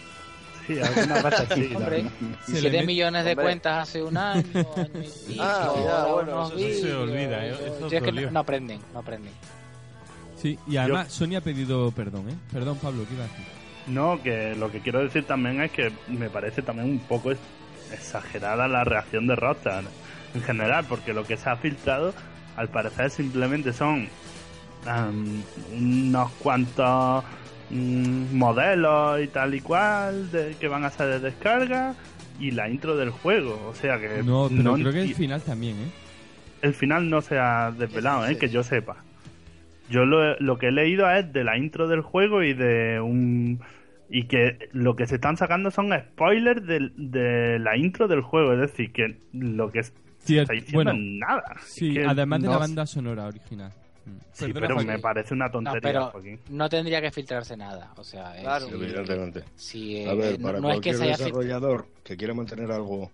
S7: Sí.
S5: Hombre,
S2: le
S5: 7
S2: mete-
S5: millones de
S3: Hombre.
S5: cuentas hace un año, año y pico,
S3: Ah, ya, bueno, eso
S6: se olvida, ¿eh? Eso
S5: es que no, no aprenden, no aprenden.
S2: Sí, y además Sony ha pedido perdón, ¿eh? Perdón, Pablo, ¿qué iba a decir?
S7: No, que lo que quiero decir también es que me parece también un poco exagerada la reacción de Rockstar en general, porque lo que se ha filtrado al parecer simplemente son am, unos cuantos mm, modelos y tal y cual de, que van a ser de descarga y la intro del juego, o sea que
S2: No, pero
S7: no
S2: creo que el final también, ¿eh?
S7: el final no se ha desvelado, ¿eh? que yo sepa. Yo lo, lo que he leído es de la intro del juego y de un... Y que lo que se están sacando son spoilers del- de, la intro del juego, es decir, que lo que
S2: Sí,
S7: está diciendo
S2: bueno,
S7: es nada.
S2: sí,
S7: Es que
S2: además de la
S7: no-
S2: banda sonora original. Mm.
S7: Sí,
S2: Perdona,
S7: pero
S2: Joaquín.
S7: me parece una
S5: No,
S7: tontería,
S5: pero
S7: Joaquín.
S5: no tendría que filtrarse nada. O sea, eh,
S3: Claro.
S4: Evidentemente.
S5: si, eh,
S4: A ver,
S5: eh, no-
S4: para
S5: no es que
S4: cualquier
S5: haya filtrado.
S4: desarrollador que quiera mantener algo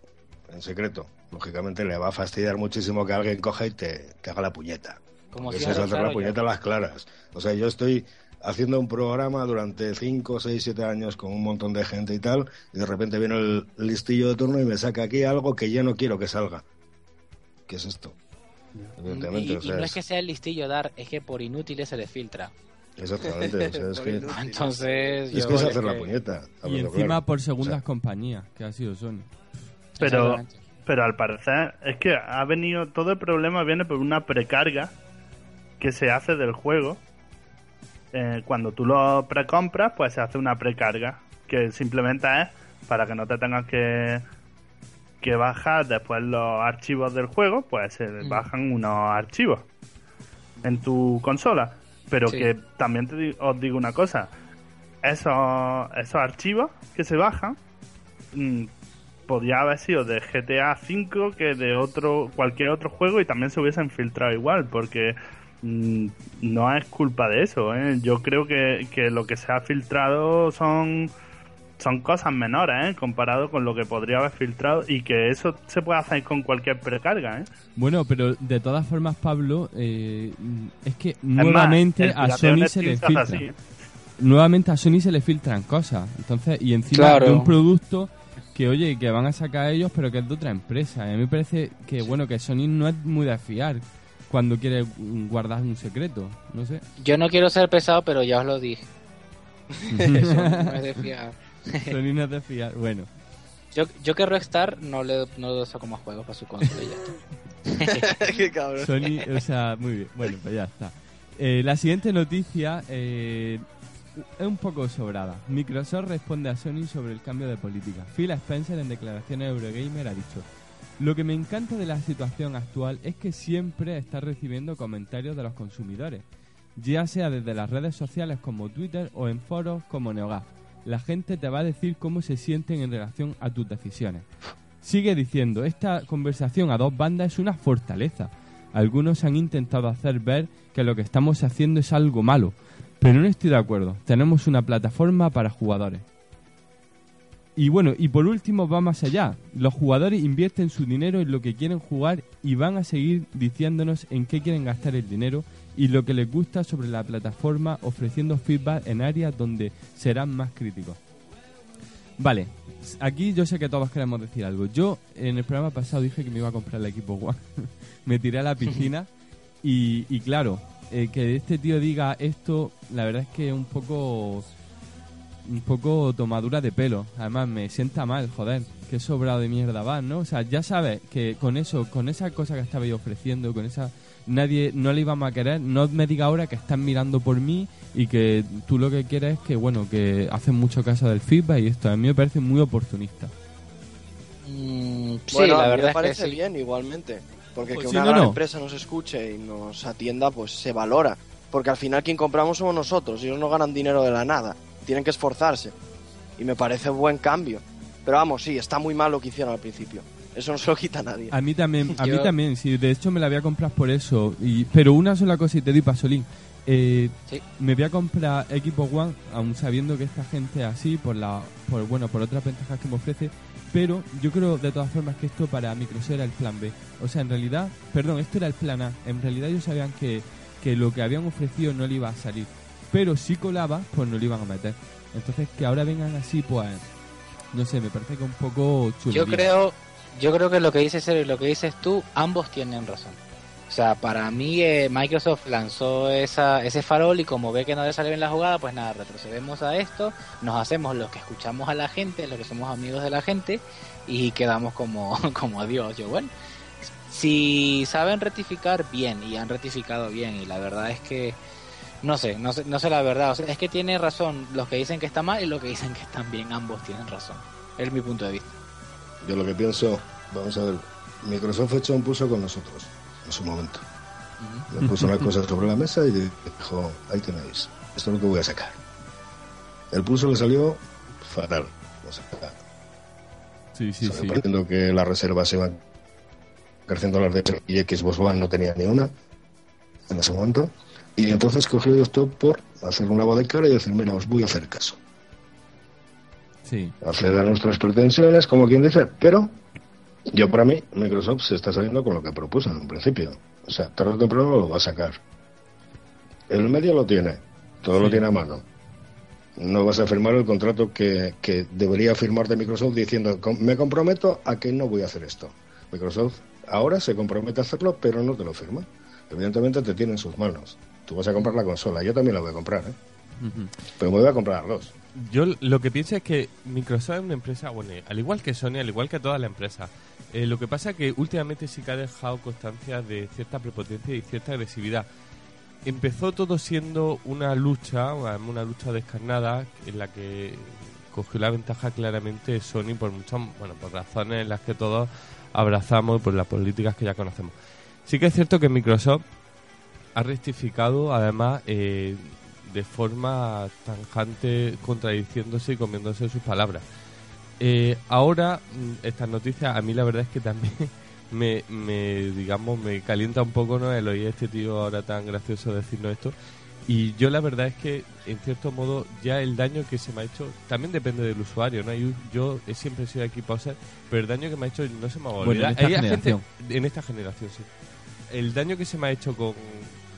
S4: en secreto, lógicamente le va a fastidiar muchísimo que alguien coja y te, te haga la puñeta.
S5: Como si
S4: es hacer la puñeta a las claras. O sea, yo estoy haciendo un programa durante 5, 6, 7 años con un montón de gente y tal, y de repente viene el listillo de turno y me saca aquí algo que ya no quiero que salga. ¿Qué es esto? Evidentemente,
S5: y,
S4: o
S5: y
S4: sea,
S5: no es que sea el listillo dar, es que por inútiles se les filtra.
S4: exactamente, o sea, es que,
S5: Entonces,
S4: es
S5: yo
S4: que es hacer la
S5: que-
S4: puñeta.
S2: Y encima
S4: claro.
S2: por segundas
S4: O sea,
S2: compañías, que ha sido Sony.
S7: Pero, pero al parecer es que ha venido, todo el problema viene por una precarga que se hace del juego. Eh, cuando tú lo precompras, pues se hace una precarga que simplemente es para que no te tengas que que bajar después los archivos del juego, pues se
S5: Mm.
S7: bajan unos archivos en tu consola. Pero
S5: Sí.
S7: que también te os digo una cosa, esos, esos archivos que se bajan mm, podía haber sido de GTA V que de otro cualquier otro juego y también se hubiesen filtrado igual porque mm, no es culpa de eso ¿eh? yo creo que, que lo que se ha filtrado son son cosas menores ¿eh? comparado con lo que podría haber filtrado y que eso se puede hacer con cualquier precarga ¿eh?
S2: Bueno, pero de todas formas, Pablo, eh, es que
S7: Es más,
S2: nuevamente a Sony se le
S7: se hace
S2: filtra.
S7: así, ¿eh?
S2: Nuevamente a Sony se le filtran cosas. Entonces, y encima
S5: Claro.
S2: de un producto que, oye, que van a sacar ellos, pero que es de otra empresa. Y a mí me parece que, bueno, que Sony no es muy de fiar cuando quiere guardar un secreto. No sé.
S5: Yo no quiero ser pesado, pero ya os lo dije. Eso no es de fiar.
S2: Sony no es de fiar. Bueno,
S5: Yo, yo que Rockstar no le no saco más juegos para su consola y ya está.
S3: Qué cabrón.
S2: Sony, o sea, muy bien. Bueno, pues ya está. Eh, la siguiente noticia eh, es un poco sobrada. Microsoft responde a Sony sobre el cambio de política. Phil Spencer en declaraciones a Eurogamer ha dicho Lo que me encanta de la situación actual es que siempre está recibiendo comentarios de los consumidores, ya sea desde las redes sociales como Twitter o en foros como NeoGAF. La gente te va a decir cómo se sienten en relación a tus decisiones. Sigue diciendo, esta conversación a dos bandas es una fortaleza. Algunos han intentado hacer ver que lo que estamos haciendo es algo malo, pero no estoy de acuerdo. Tenemos una plataforma para jugadores. Y bueno, y por último va más allá. Los jugadores invierten su dinero en lo que quieren jugar y van a seguir diciéndonos en qué quieren gastar el dinero y lo que les gusta sobre la plataforma ofreciendo feedback en áreas donde serán más críticos. Vale, aquí yo sé que todos queremos decir algo. Yo en el programa pasado dije que me iba a comprar el equipo One. me tiré a la piscina y, y claro, eh, que este tío diga esto, la verdad es que es un poco un poco tomadura de pelo. Además me sienta mal, joder, qué sobrado de mierda va, ¿no? O sea, ya sabes que con eso, con esa cosa que estaba yo ofreciendo, con esa nadie no le íbamos a querer, no me diga ahora que están mirando por mí y que tú lo que quieres es que bueno, que hacen mucho caso del feedback y esto a mí me parece muy oportunista.
S5: Mm, sí,
S3: bueno,
S5: la
S3: a mí
S5: verdad
S3: me
S5: es
S3: parece
S5: que sí.
S3: bien igualmente. Porque
S2: Pues
S3: que
S2: sí,
S3: una
S2: no,
S3: gran
S2: no.
S3: empresa nos escuche y nos atienda, pues se valora. Porque al final quien compramos somos nosotros. Ellos no ganan dinero de la nada. tienen que esforzarse. Y me parece buen cambio. Pero vamos, sí, está muy mal lo que hicieron al principio. Eso no se lo quita a nadie.
S2: A mí también, a mí
S5: Yo-
S2: también, sí, de hecho me la voy a comprar por eso. Y, pero una sola cosa y te doy pasolín. Eh,
S5: Sí.
S2: Me voy a comprar Xbox One, aun sabiendo que esta gente es así, por la, por bueno, por otras ventajas que me ofrece. Pero yo creo de todas formas que esto para Microsoft era el plan B. O sea, en realidad, perdón, esto era el plan A. En realidad ellos sabían que, que lo que habían ofrecido no le iba a salir. Pero si colaba, pues no lo iban a meter. Entonces que ahora vengan así, pues no sé, me parece que un poco chulo.
S5: Yo creo, yo creo que lo que dices y lo que dices tú, ambos tienen razón. O sea, para mí eh, Microsoft lanzó esa, ese farol y como ve que no le sale bien la jugada, pues nada, retrocedemos a esto, nos hacemos los que escuchamos a la gente, los que somos amigos de la gente y quedamos como, como Dios. Yo, bueno, si saben rectificar bien y han rectificado bien y la verdad es que no sé, no sé, no sé la verdad, o sea, es que tiene razón los que dicen que está mal y los que dicen que están bien, ambos tienen razón. Es mi punto de vista.
S4: Yo lo que pienso, vamos a ver, Microsoft echó un pulso con nosotros en su momento. Le puso las cosas sobre la mesa y dijo, ahí tenéis, esto es lo que voy a sacar. El pulso le salió fatal. O sea,
S2: Sí, sí, sí.
S4: que las reservas se iban creciendo las de y Xbox One no tenía ni una en ese momento. Y entonces cogió y optó por hacer un lavado de cara y decir, mira, os voy a hacer caso.
S2: Sí.
S4: acceder a nuestras pretensiones, como quien dice, pero yo para mí, Microsoft se está saliendo con lo que propuso en un principio. O sea, tarde o temprano lo va a sacar. El medio lo tiene, todo lo tiene a mano. No vas a firmar el contrato que, que debería firmar de Microsoft diciendo, "Com- me comprometo a que no voy a hacer esto. Microsoft ahora se compromete a hacerlo, pero no te lo firma. Evidentemente te tiene en sus manos. Tú vas a comprar la consola, yo también la voy a comprar, ¿eh? Pero me voy a comprar dos.
S6: Yo lo que pienso es que Microsoft es una empresa, bueno, al igual que Sony, al igual que todas las empresas. Eh, lo que pasa es que últimamente sí que ha dejado constancia de cierta prepotencia y cierta agresividad. Empezó todo siendo una lucha, una lucha descarnada, en la que cogió la ventaja claramente Sony por muchas, bueno, por razones en las que todos abrazamos por las políticas que ya conocemos. Sí que es cierto que Microsoft ha rectificado, además, eh, de forma tanjante, contradiciéndose y comiéndose sus palabras. Eh, ahora, mm, estas noticias, a mí la verdad es que también me, me, digamos, me calienta un poco ¿no? el oír a este tío ahora tan gracioso decirnos esto. Y yo la verdad es que, en cierto modo, ya el daño que se me ha hecho también depende del usuario, ¿no? Yo, yo he siempre sido aquí pausa, pero el daño que me ha hecho no se me va a
S2: Bueno,
S6: olvidar.
S2: en esta
S6: Hay gente- en esta generación, sí. El daño que se me ha hecho con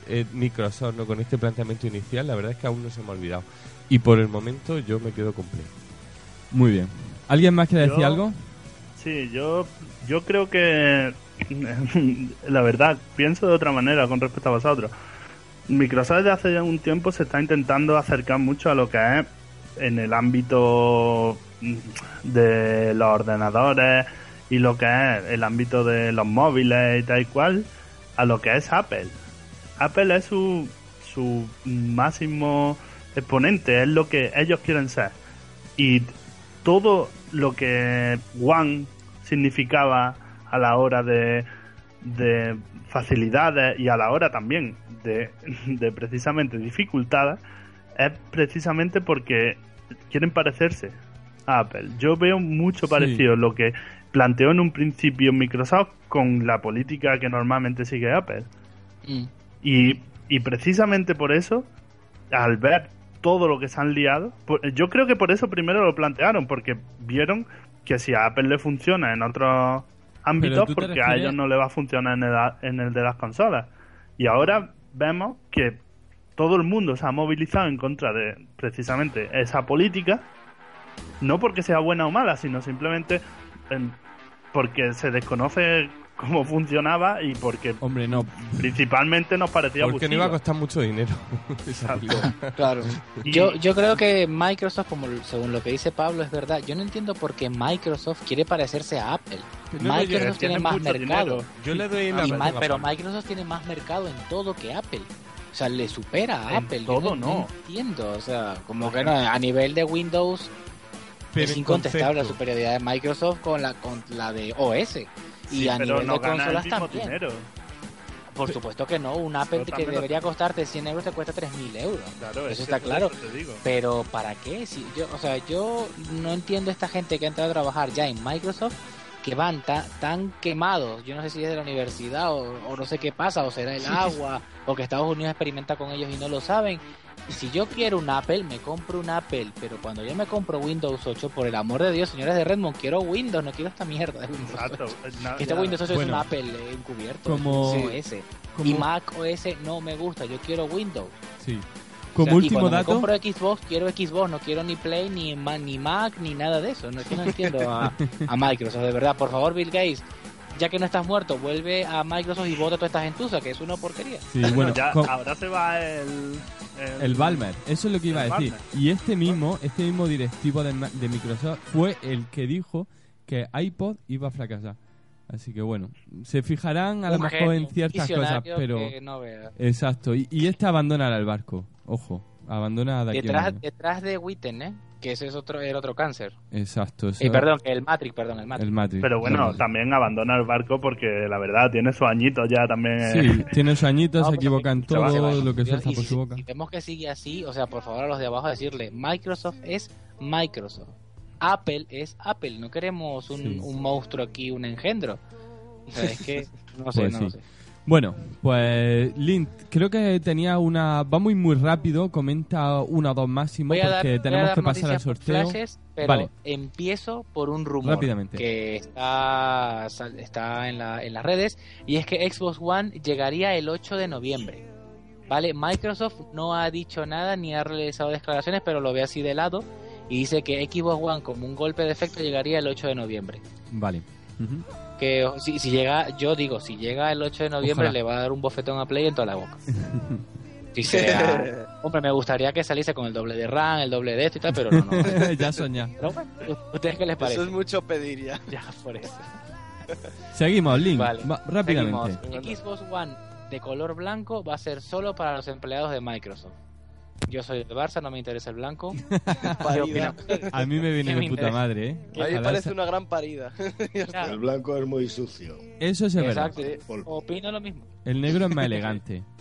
S6: eh, Microsoft, ¿no? con este planteamiento inicial, la verdad es que aún no se me ha olvidado. Y por el momento yo me quedo completo.
S2: Muy bien. ¿Alguien más quiere decir algo?
S7: Sí, yo, yo creo que la verdad pienso de otra manera con respecto a vosotros. Microsoft desde hace ya un tiempo se está intentando acercar mucho a lo que es en el ámbito de los ordenadores y lo que es el ámbito de los móviles y tal y cual a lo que es Apple. Apple es su, su máximo exponente, es lo que ellos quieren ser. Y todo lo que One significaba a la hora de, de facilidades y a la hora también de, de precisamente dificultades es precisamente porque quieren parecerse a Apple. Yo veo mucho
S2: Sí.
S7: parecido lo que planteó en un principio Microsoft con la política que normalmente sigue Apple.
S5: Mm.
S7: Y, y precisamente por eso, al ver todo lo que se han liado, por- yo creo que por eso primero lo plantearon, porque vieron que si a Apple le funciona en otros ámbitos, porque a ellos no le va a funcionar en el, en el de las consolas. Y ahora vemos que todo el mundo se ha movilizado en contra de precisamente esa política, no porque sea buena o mala, sino simplemente en- porque se desconoce cómo funcionaba y porque
S2: Hombre, no.
S7: principalmente nos parecía
S6: Porque no iba a costar mucho dinero.
S3: Claro.
S7: Y-
S5: Yo, yo creo que Microsoft, como según lo que dice Pablo, es verdad. Yo no entiendo por qué Microsoft quiere parecerse a Apple.
S6: No, no,
S5: Microsoft tiene más mercado.
S7: dinero.
S6: Yo le doy la a
S5: pero. Microsoft tiene más mercado en todo que Apple. O sea, le supera a
S7: En
S5: Apple. Yo
S7: todo no.
S5: entiendo. O sea, como que no, a nivel de Windows
S6: Pero
S5: es incontestable la superioridad de Microsoft con la con la de OS. Y
S7: Sí,
S5: a nivel
S7: no
S5: de consolas también.
S7: dinero.
S5: Por supuesto que no, un Apple que debería costarte 100 euros te cuesta 3.000 euros.
S7: Claro,
S5: Eso
S7: es
S5: está claro.
S7: eso te digo.
S5: Pero ¿para qué? Si yo, o sea, yo no entiendo esta gente que ha entrado a trabajar ya en Microsoft que van ta- tan quemados. Yo no sé si es de la universidad o, o no sé qué pasa, o será el agua, o que Estados Unidos experimenta con ellos y no lo saben. Y si yo quiero un Apple, me compro un Apple, pero cuando yo me compro Windows 8, por el amor de Dios, señores de Redmond, quiero Windows, no quiero esta mierda de Windows 8.
S7: Exacto. na-
S5: Que este
S7: ya-
S5: Windows 8
S2: Bueno,
S5: es un Apple eh, encubierto,
S2: como-
S5: OS.
S2: como-
S5: Y Mac OS no me gusta, yo quiero Windows.
S2: Sí.
S5: O
S2: Como
S5: sea, y
S2: último
S5: cuando
S2: dato,
S5: Me compro Xbox, quiero Xbox, no quiero ni Play, ni, Ma- ni Mac, ni nada de eso. No, es que no entiendo a, a Microsoft, de verdad. Por favor, Bill Gates, ya que no estás muerto, vuelve a Microsoft y vota toda esta gentuza, que es una porquería.
S2: sí,
S7: Bueno, ya, ahora se va el.
S2: el Balmer, eso es lo que iba a decir.
S7: Balmer.
S2: Y este mismo, este mismo directivo de, Microsoft fue el que dijo que iPod iba a fracasar. Así que bueno, se fijarán a lo mejor en ciertas cosas, pero
S5: que no veas.
S2: exacto. Y, y este abandonará el barco, ojo, abandona de aquí a un
S5: Detrás, detrás de Witten, ¿eh? Que ese es otro, el otro cáncer.
S2: Exacto, eso-
S5: Eh, perdón, el Matrix, perdón, el Matrix.
S2: el Matrix.
S7: Pero bueno, también abandona el barco porque la verdad tiene sus añitos ya también. eh.
S2: Sí, tiene sus añitos,
S5: No,
S2: se equivoca en
S5: se va, se va.
S2: todo lo que
S5: Y-
S2: suelta
S5: y
S2: por
S5: si-
S2: su boca.
S5: Si vemos que sigue así, o sea, por favor a los de abajo decirle, Microsoft es Microsoft. Apple es Apple. No queremos un,
S2: Sí.
S5: un monstruo aquí, un engendro. O sea, es que no sé,
S2: Pues
S5: no
S2: sí.
S5: lo sé.
S2: Bueno, pues Lint, creo que tenía una... Va muy muy rápido, comenta una o dos máximo
S5: Voy dar,
S2: porque
S5: voy a
S2: tenemos
S5: dar
S2: que pasar al sorteo.
S5: flashes, pero
S2: Vale.
S5: empiezo por un rumor
S2: Rápidamente.
S5: que está, está en, la- en las redes y es que Xbox One llegaría el 8 de noviembre. Vale, Microsoft no ha dicho nada ni ha realizado declaraciones, pero lo ve así de lado y dice que Xbox One como un golpe de efecto llegaría el 8 de noviembre.
S2: Vale. Ujú.
S5: Que si, si llega, yo digo, si llega el 8 de noviembre
S2: Ojalá.
S5: le va a dar un bofetón a Play en toda la boca. Si sea, hombre, me gustaría que saliese con el doble de RAM, el doble de esto y tal, pero no, no.
S2: ya soñá.
S5: Pero bueno, ¿ustedes qué les parece?
S3: Eso es mucho pedir ya.
S5: Ya, por eso.
S2: Seguimos, Link.
S5: Vale.
S2: Va- rápidamente.
S5: Seguimos. Xbox One de color blanco va a ser solo para los empleados de Microsoft. Yo soy del Barça, no me interesa el blanco.
S2: A mí me viene
S5: ¿Qué
S2: de
S5: me
S2: puta
S5: interesa?
S2: madre, ¿eh?
S3: A mí me parece una gran parida.
S4: El blanco es muy sucio.
S2: Eso es verdad.
S5: Exacto. Opino lo mismo.
S2: El negro es más elegante.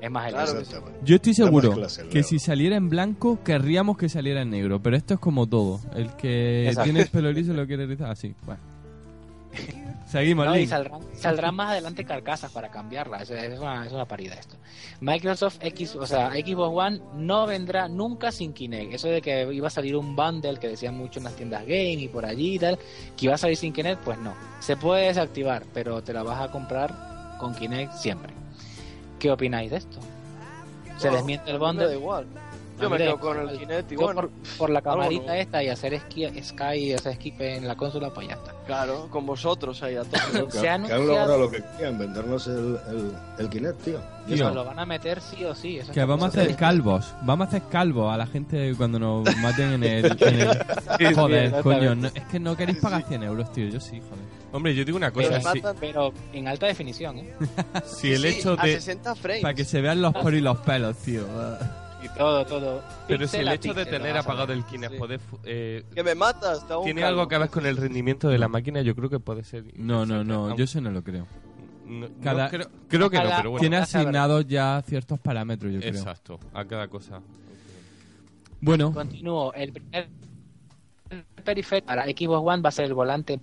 S5: Es más elegante.
S2: Yo estoy seguro
S4: clase
S2: que si saliera en blanco, querríamos que saliera en negro. Pero esto es como todo. El que
S5: Exacto.
S2: tiene el pelo liso lo quiere rizar así. Bueno. Seguimos,
S5: No, y saldrán, saldrán más adelante carcasas para cambiarla. Es, es una, es una parida esto. Microsoft X, o sea, Xbox One no vendrá nunca sin Kinect. Eso de que iba a salir un bundle que decían mucho en las tiendas game y por allí y tal, que iba a salir sin Kinect, pues no. Se puede desactivar, pero te la vas a comprar con Kinect siempre. ¿Qué opináis de esto? Se desmiente el bundle.
S3: igual.
S5: A
S3: Yo me quedo con el Kinect y bueno,
S5: por, por la camarita
S3: no.
S5: esta y hacer esqui, Sky y hacer skip en la consola, pues ya está.
S3: claro, con vosotros ahí a todos.
S5: Se
S4: han
S5: anunciado-
S4: logrado lo que querían, vendernos el, el, el Kinect, tío.
S2: Tío.
S5: Nos lo van a meter sí o sí. eso
S2: Que vamos a hacer calvos. Vamos a hacer calvos a la gente cuando nos maten en el. en el- Joder,
S5: exactamente.
S2: coño. no- es que no queréis pagar 100 euros, tío. Yo sí, joder.
S6: Hombre, yo digo una
S5: Pero,
S6: cosa. Si,
S3: matan-
S5: pero en alta definición, ¿eh?
S6: si el
S3: Sí,
S6: hecho
S3: a
S6: de.
S3: 60 frames.
S2: Para que se vean los poros y los pelos, tío.
S5: Y todo, todo.
S6: Pero si el hecho de tener apagado el Kinect
S3: Sí.
S6: puede eh,
S3: Que me matas, te hago un
S6: tiene
S3: calvo.
S6: algo que ver con el rendimiento de la máquina, yo creo que puede ser.
S2: No, no, no. Yo eso no lo creo.
S6: No- no
S2: cada-
S6: creo, creo que no, pero bueno.
S2: Tiene asignados ya ciertos parámetros, yo creo.
S6: Exacto, a cada cosa.
S2: Bueno,
S5: Continúo. El primer periférico para Xbox One va a ser el volante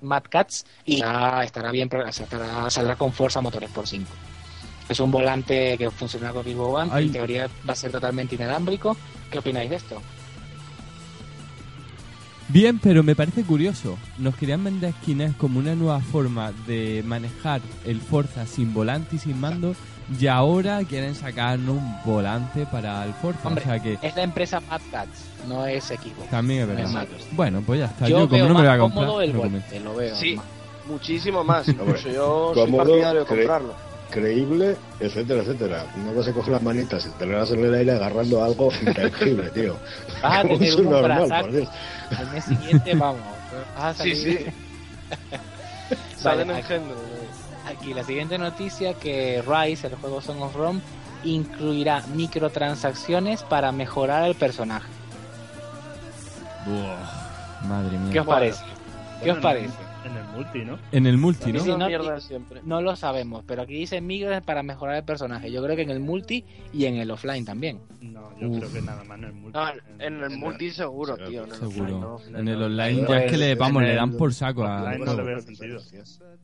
S5: Mad Cats y ya estará bien, o sea, estará- saldrá con Forza Motores por 5. Es un volante que funciona con Xbox One,
S2: Ay.
S5: en teoría va a ser totalmente inalámbrico. ¿Qué opináis de esto?
S2: bien, pero me parece curioso. Nos querían vender Kinect como una nueva forma de manejar el Forza sin volante y sin mando. Y ahora quieren sacarnos un volante para el Forza.
S5: Hombre,
S2: o sea que
S5: Es la empresa Mad Cats, no es Xbox.
S2: también es
S5: no es
S2: verdad. Bueno, pues ya está.
S5: Yo,
S2: Yo, como no me voy a comprar,
S5: cómodo el volante, lo veo.
S3: Sí.
S5: más.
S3: Muchísimo más. Incluso yo soy partidario de comprarlo.
S4: Creíble, etcétera, etcétera. No vas a coger las manitas y tenerlas en el aire agarrando algo intangible, tío.
S5: Vas a
S4: Como
S5: tener
S4: un normal, por Dios.
S5: Al mes siguiente, vamos. Vas a
S3: Sí,
S5: salir-
S3: sí.
S5: Vale,
S3: Salen
S5: aquí-
S3: engendros. ¿no?
S5: Aquí la siguiente noticia que Rise, el juego Song of Rome, incluirá microtransacciones para mejorar el personaje.
S2: Buah, madre mía.
S5: ¿Qué os
S3: Bueno.
S5: parece? ¿Qué os
S7: Bueno,
S5: parece?
S7: En el multi, ¿no?
S2: En el multi, ¿no?
S5: Sí, no,
S3: siempre.
S5: No lo sabemos, pero aquí dice migras para mejorar el personaje. Yo creo que en el multi y en el offline también.
S7: No, yo
S2: Uf.
S7: creo que nada más en el multi.
S3: No, en el multi seguro, tío. en el
S2: Seguro.
S3: offline no.
S2: En el online ya es que le, vamos, le dan
S7: el
S2: por saco a...
S7: no le veo sentido.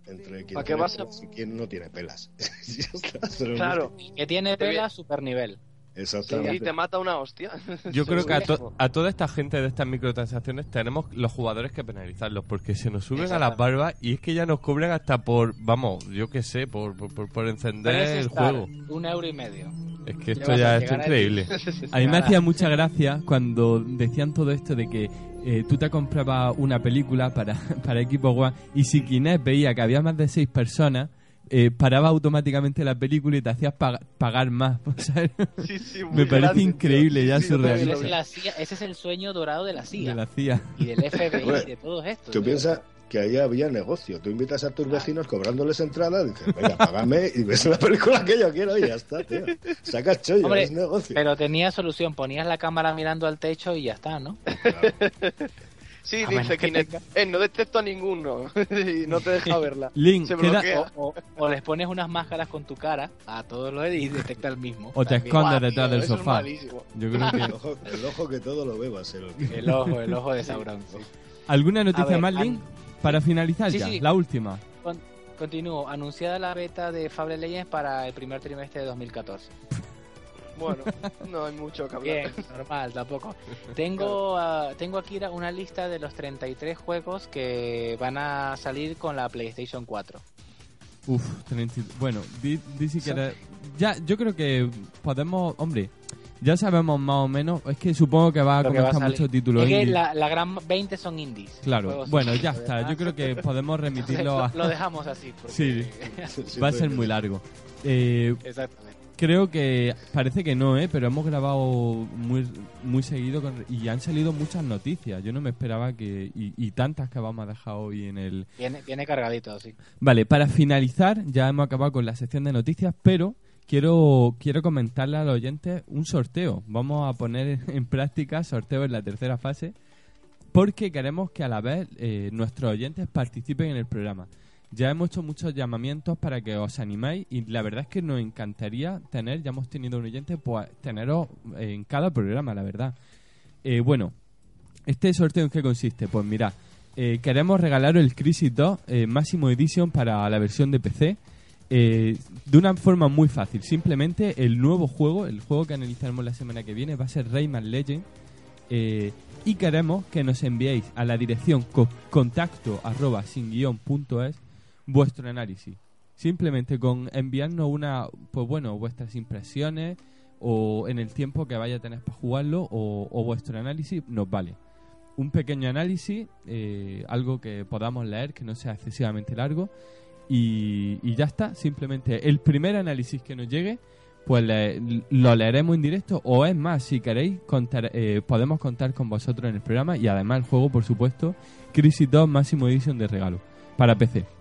S4: Entre quien
S3: ¿Para qué vas a-
S4: pelas quien no tiene pelas.
S3: Claro,
S5: Que tiene
S3: Te
S5: pela super nivel.
S4: Exactamente.
S3: y te mata una hostia.
S6: Yo creo que a, to- a toda esta gente de estas microtransacciones tenemos los jugadores que penalizarlos porque se nos suben a las barbas y es que ya nos cobran hasta por, vamos, yo qué sé, por, por, por- encender el juego.
S5: Un euro y medio.
S6: Es que esto ya es increíble.
S2: A mí me hacía mucha gracia cuando decían todo esto de que eh, tú te comprabas una película para, para Equipo One y si Kinect veía que había más de seis personas, eh, paraba automáticamente la película y te hacías pag- pagar más. O sea,
S3: Sí, sí, muy
S2: me parece
S3: grande, tío.
S2: increíble ya
S3: Sí,
S2: surrealista.
S5: Ese es, el sueño dorado de la CIA
S2: de la CIA.
S5: y del FBI
S4: Bueno,
S5: y de todos estos.
S4: Tú
S5: tío.
S4: piensas que ahí había negocio. Tú invitas a tus vecinos cobrándoles entrada, dices, venga, págame y ves la película que yo quiero y ya está, tío. Sacas chollo,
S5: Hombre,
S4: es negocio.
S5: Pero tenía solución, ponías la cámara mirando al techo y ya está, ¿no?
S3: Sí,
S5: A
S3: dice Kinect,
S5: tenga-
S3: eh, no detecto a ninguno. y no te deja verla.
S2: Link,
S3: Se
S2: queda-
S3: bloquea.
S5: O, o les pones unas máscaras con tu cara a todos los y detecta el mismo.
S2: O te escondes detrás
S3: tío,
S2: del sofá. Yo creo
S4: El
S2: que...
S4: ojo, el ojo que todo lo ve va a ser el que...
S5: El ojo, el ojo de Sauron. sí.
S2: ¿Alguna noticia
S5: ver,
S2: más, Link? Para finalizar
S5: Sí,
S2: ya,
S5: sí.
S2: la última.
S5: Con- continúo. Anunciada la beta de Fable Legends para el primer trimestre de 2014.
S3: Bueno, no hay mucho que hablar.
S5: Bien, normal, tampoco. Tengo, ah, tengo aquí una lista de los 33 juegos que van a salir con la PlayStation 4.
S2: Uf, 30 bueno, di, di si quieres- Ya, yo creo que podemos... Hombre, ya sabemos más o menos... Es que supongo que va a comenzar muchos títulos
S5: Es que
S2: indie.
S5: la, la gran 20 son indies.
S2: Claro, bueno, ya está.
S5: demás-
S2: Yo creo que podemos remitirlo a...
S5: lo, dejamos así. porque-
S2: Sí.
S4: Sí,
S2: Va a ser muy largo. Eh,
S5: Exactamente.
S2: Creo que parece que no, ¿eh? pero hemos grabado muy, muy seguido con- y han salido muchas noticias. Yo no me esperaba que. Y, y tantas que vamos a dejar hoy en el.
S5: Viene, viene cargadito, sí.
S2: Vale, para finalizar, ya hemos acabado con la sección de noticias, pero quiero, quiero comentarle a los oyentes un sorteo. Vamos a poner en práctica sorteo en la tercera fase porque queremos que a la vez eh, nuestros oyentes participen en el programa. Ya hemos hecho muchos llamamientos para que os animéis y la verdad es que nos encantaría tener, ya hemos tenido un oyente, pues teneros en cada programa, la verdad. Eh, bueno, ¿este sorteo en qué consiste? Pues mira, eh, queremos regalaros el Crisis 2 eh, Máximo Edition para la versión de PC de una forma muy fácil. Simplemente el nuevo juego, el juego que analizaremos la semana que viene, va a ser Rayman Legend. y queremos que nos enviéis a la dirección co- contacto arroba sin guion punto es vuestro análisis. Simplemente con enviarnos una, pues bueno, vuestras impresiones o en el tiempo que vaya a tener para jugarlo o, o vuestro análisis nos vale. Un pequeño análisis, eh, algo que podamos leer, que no sea excesivamente largo y, y ya está. Simplemente el primer análisis que nos llegue, pues le- lo leeremos en directo o es más, si queréis, contar, eh, podemos contar con vosotros en el programa y además el juego, por supuesto, Crisis 2 Máximo Edition de regalo para PC.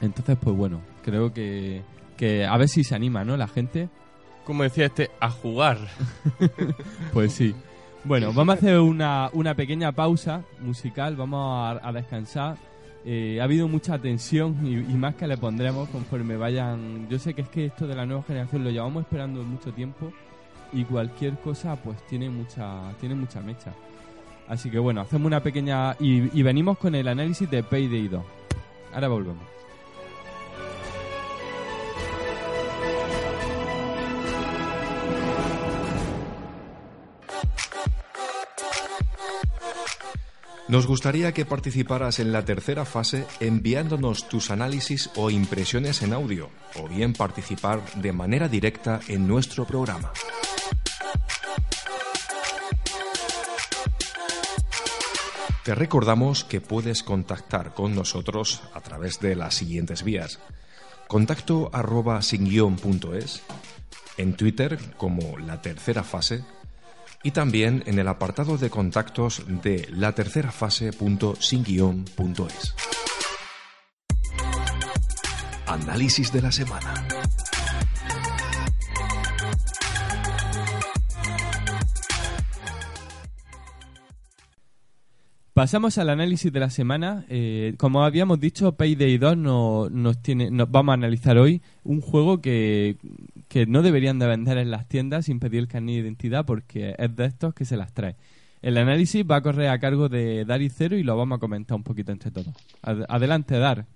S2: Entonces, pues bueno, creo que, que a ver si se anima, ¿no? La gente.
S6: Como decía este, a jugar.
S2: Pues sí. Bueno, vamos a hacer una, una pequeña pausa musical, vamos a, a descansar. Eh, ha habido mucha tensión y, y más que le pondremos conforme vayan... Yo sé que es que esto de la nueva generación lo llevamos esperando mucho tiempo y cualquier cosa pues tiene mucha, tiene mucha mecha. Así que bueno, hacemos una pequeña... Y, y venimos con el análisis de Payday 2. Ahora volvemos.
S8: Nos gustaría que participaras en la tercera fase enviándonos tus análisis o impresiones en audio, o bien participar de manera directa en nuestro programa. Te recordamos que puedes contactar con nosotros a través de las siguientes vías. Contacto arroba sin guion en Twitter como la tercera fase y también en el apartado de contactos de la tercera fase punto sin guion punto es. Análisis de la semana.
S2: Pasamos al análisis de la semana. Eh, como habíamos dicho, Payday 2 no- nos tiene, vamos a analizar hoy un juego que, no deberían de vender en las tiendas sin pedir el carnet de identidad porque es de estos que se las trae. El análisis va a correr a cargo de Dar y Cero y lo vamos a comentar un poquito entre todos. Ad- adelante, Dar.